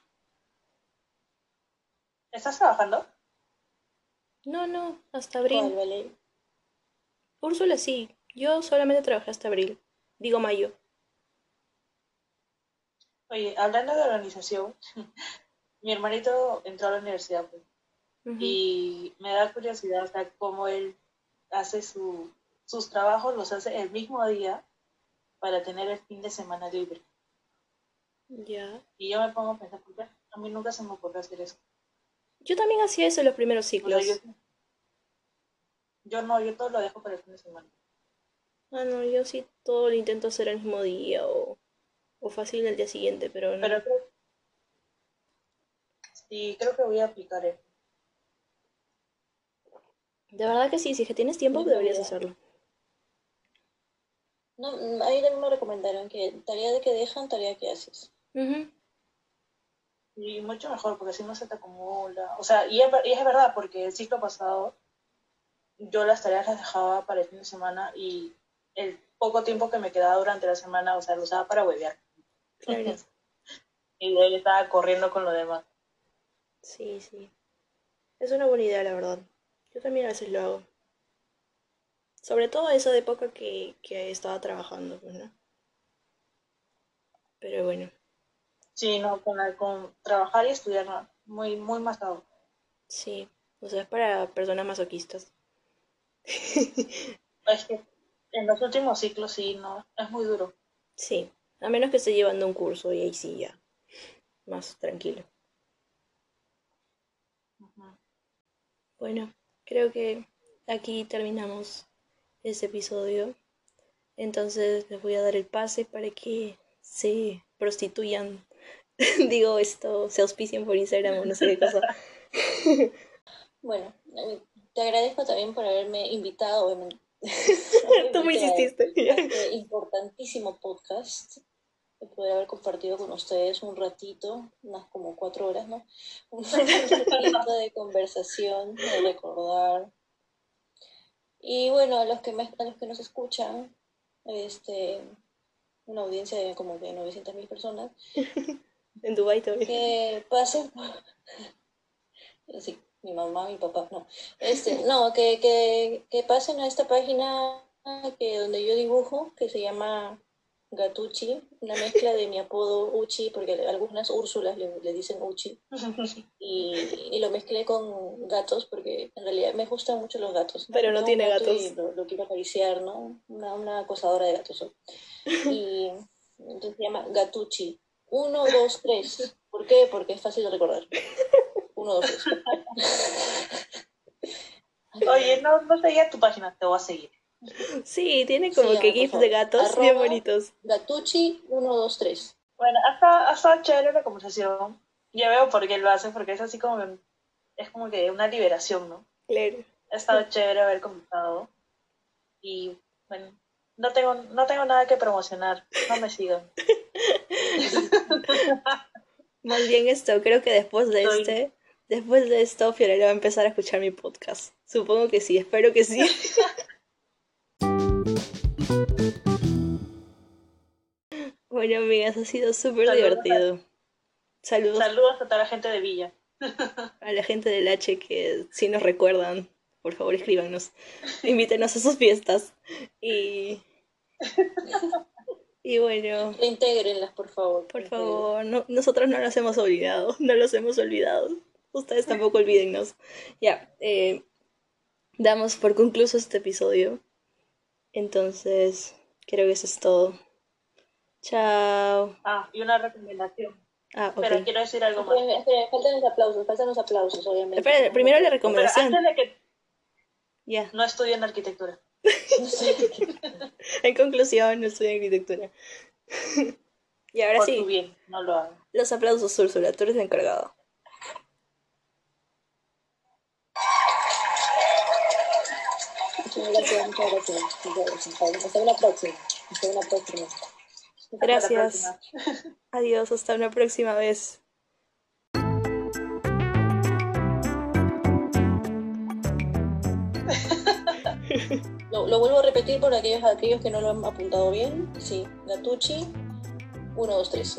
¿Estás trabajando? No, no, hasta abril. Úrsula sí. Yo solamente trabajé hasta abril. Digo mayo. Oye, hablando de organización, mi hermanito entró a la universidad pues, y me da curiosidad sea, cómo él hace su, sus trabajos, los hace el mismo día para tener el fin de semana libre. Ya. Y yo me pongo a pensar, ¿por qué? A mí nunca se me ocurrió hacer eso. Yo también hacía eso en los primeros O sea, ciclos. yo, yo no, yo todo lo dejo para el fin de semana. Ah, no, yo sí todo lo intento hacer el mismo día o, o fácil el día siguiente, pero no. Pero creo, sí, creo que voy a aplicar eso. De verdad que sí, si es que tienes tiempo deberías hacerlo. No, a mí también me recomendaron que tarea de que dejan, tarea que haces. Ujú. Y mucho mejor, porque así no se te acumula. O sea, y es, y es verdad, porque el ciclo pasado yo las tareas las dejaba para el fin de semana y el poco tiempo que me quedaba durante la semana, o sea, lo usaba para huevear. Claro. Y ahí estaba corriendo con lo demás. Sí, sí. Es una buena idea, la verdad. Yo también a veces lo hago. Sobre todo esa época que, que estaba trabajando, pues, ¿no? Pero bueno, Sí, no, con, la- con trabajar y estudiar, no, muy, muy matado. sí. O sea, es para personas masoquistas. Es que en los últimos ciclos sí, no, es muy duro. Sí. A menos que esté llevando un curso y ahí sí ya. Más tranquilo. Bueno, creo que aquí terminamos este episodio. Entonces les voy a dar el pase para que se prostituyan. Digo esto, se auspicien por Instagram o no sé qué cosa. Bueno, eh, te agradezco también por haberme invitado. obviamente, Tú me insististe. este importantísimo podcast. De poder haber compartido con ustedes un ratito, unas como cuatro horas, ¿no? Un ratito de conversación, de recordar. Y bueno, a los que, me- a los que nos escuchan, este, una audiencia de como de 900 mil personas, En Dubai también. que pasen por- sí, mi mamá, mi papá, no. Este, no, que, que, que pasen a esta página que donde yo dibujo, que se llama Gatuchi, una mezcla de mi apodo Uchi, porque algunas Úrsulas le, le dicen Uchi, y, y lo mezclé con gatos, porque en realidad me gustan mucho los gatos. Pero no tiene gato gatos. Lo, lo quiero acariciar, ¿no? Una, una acosadora de gatos. soy. Y entonces se llama Gatuchi. Uno, dos, tres. ¿Por qué? Porque es fácil de recordar. Uno, dos, tres. Oye, no, no seguía tu página, te voy a seguir. Sí, tiene como Sí, que gifs de gatos bien Arroba- bonitos. Gatuchi, uno, dos, tres. Bueno, hasta, hasta chévere la conversación. Ya veo por qué lo hacen, porque es así como que- es como que una liberación, ¿no? Claro. Ha estado chévere haber conversado. Y bueno, no tengo, no tengo nada que promocionar. No me sigan. Más bien esto, creo que después de Soy- este, después de esto, Fiorella va a empezar a escuchar mi podcast. Supongo que sí, espero que sí. Bueno, amigas, ha sido súper divertido. Saludos Saludos a toda la gente de Villa. a la gente del H que si nos recuerdan, por favor escríbanos. Invítenos a sus fiestas. Y, y bueno, Reintégrenlas, por favor. por favor, no, nosotros no los hemos olvidado, no los hemos olvidado. Ustedes tampoco olvídennos. Ya, eh, damos por concluso este episodio. Entonces, creo que eso es todo. Chao. Ah, y una recomendación. Ah, Pero ok. quiero decir algo más. Esperen, faltan los aplausos, faltan los aplausos, obviamente. Espera, primero la Pero recomendación. antes de que Ya. no estudien arquitectura. No sé. En conclusión, no estudio arquitectura. y ahora Por tu sí, bien, no lo hagan. los aplausos, Úrsula, tú eres la encargada. Muchas gracias, muchas gracias. Hasta una próxima. Hasta una próxima. Hasta la Gracias. próxima. Adiós, hasta una próxima vez. Lo, vuelvo a repetir por aquellos, aquellos que no lo han apuntado bien. Sí, Gatuchi, 1, 2, 3.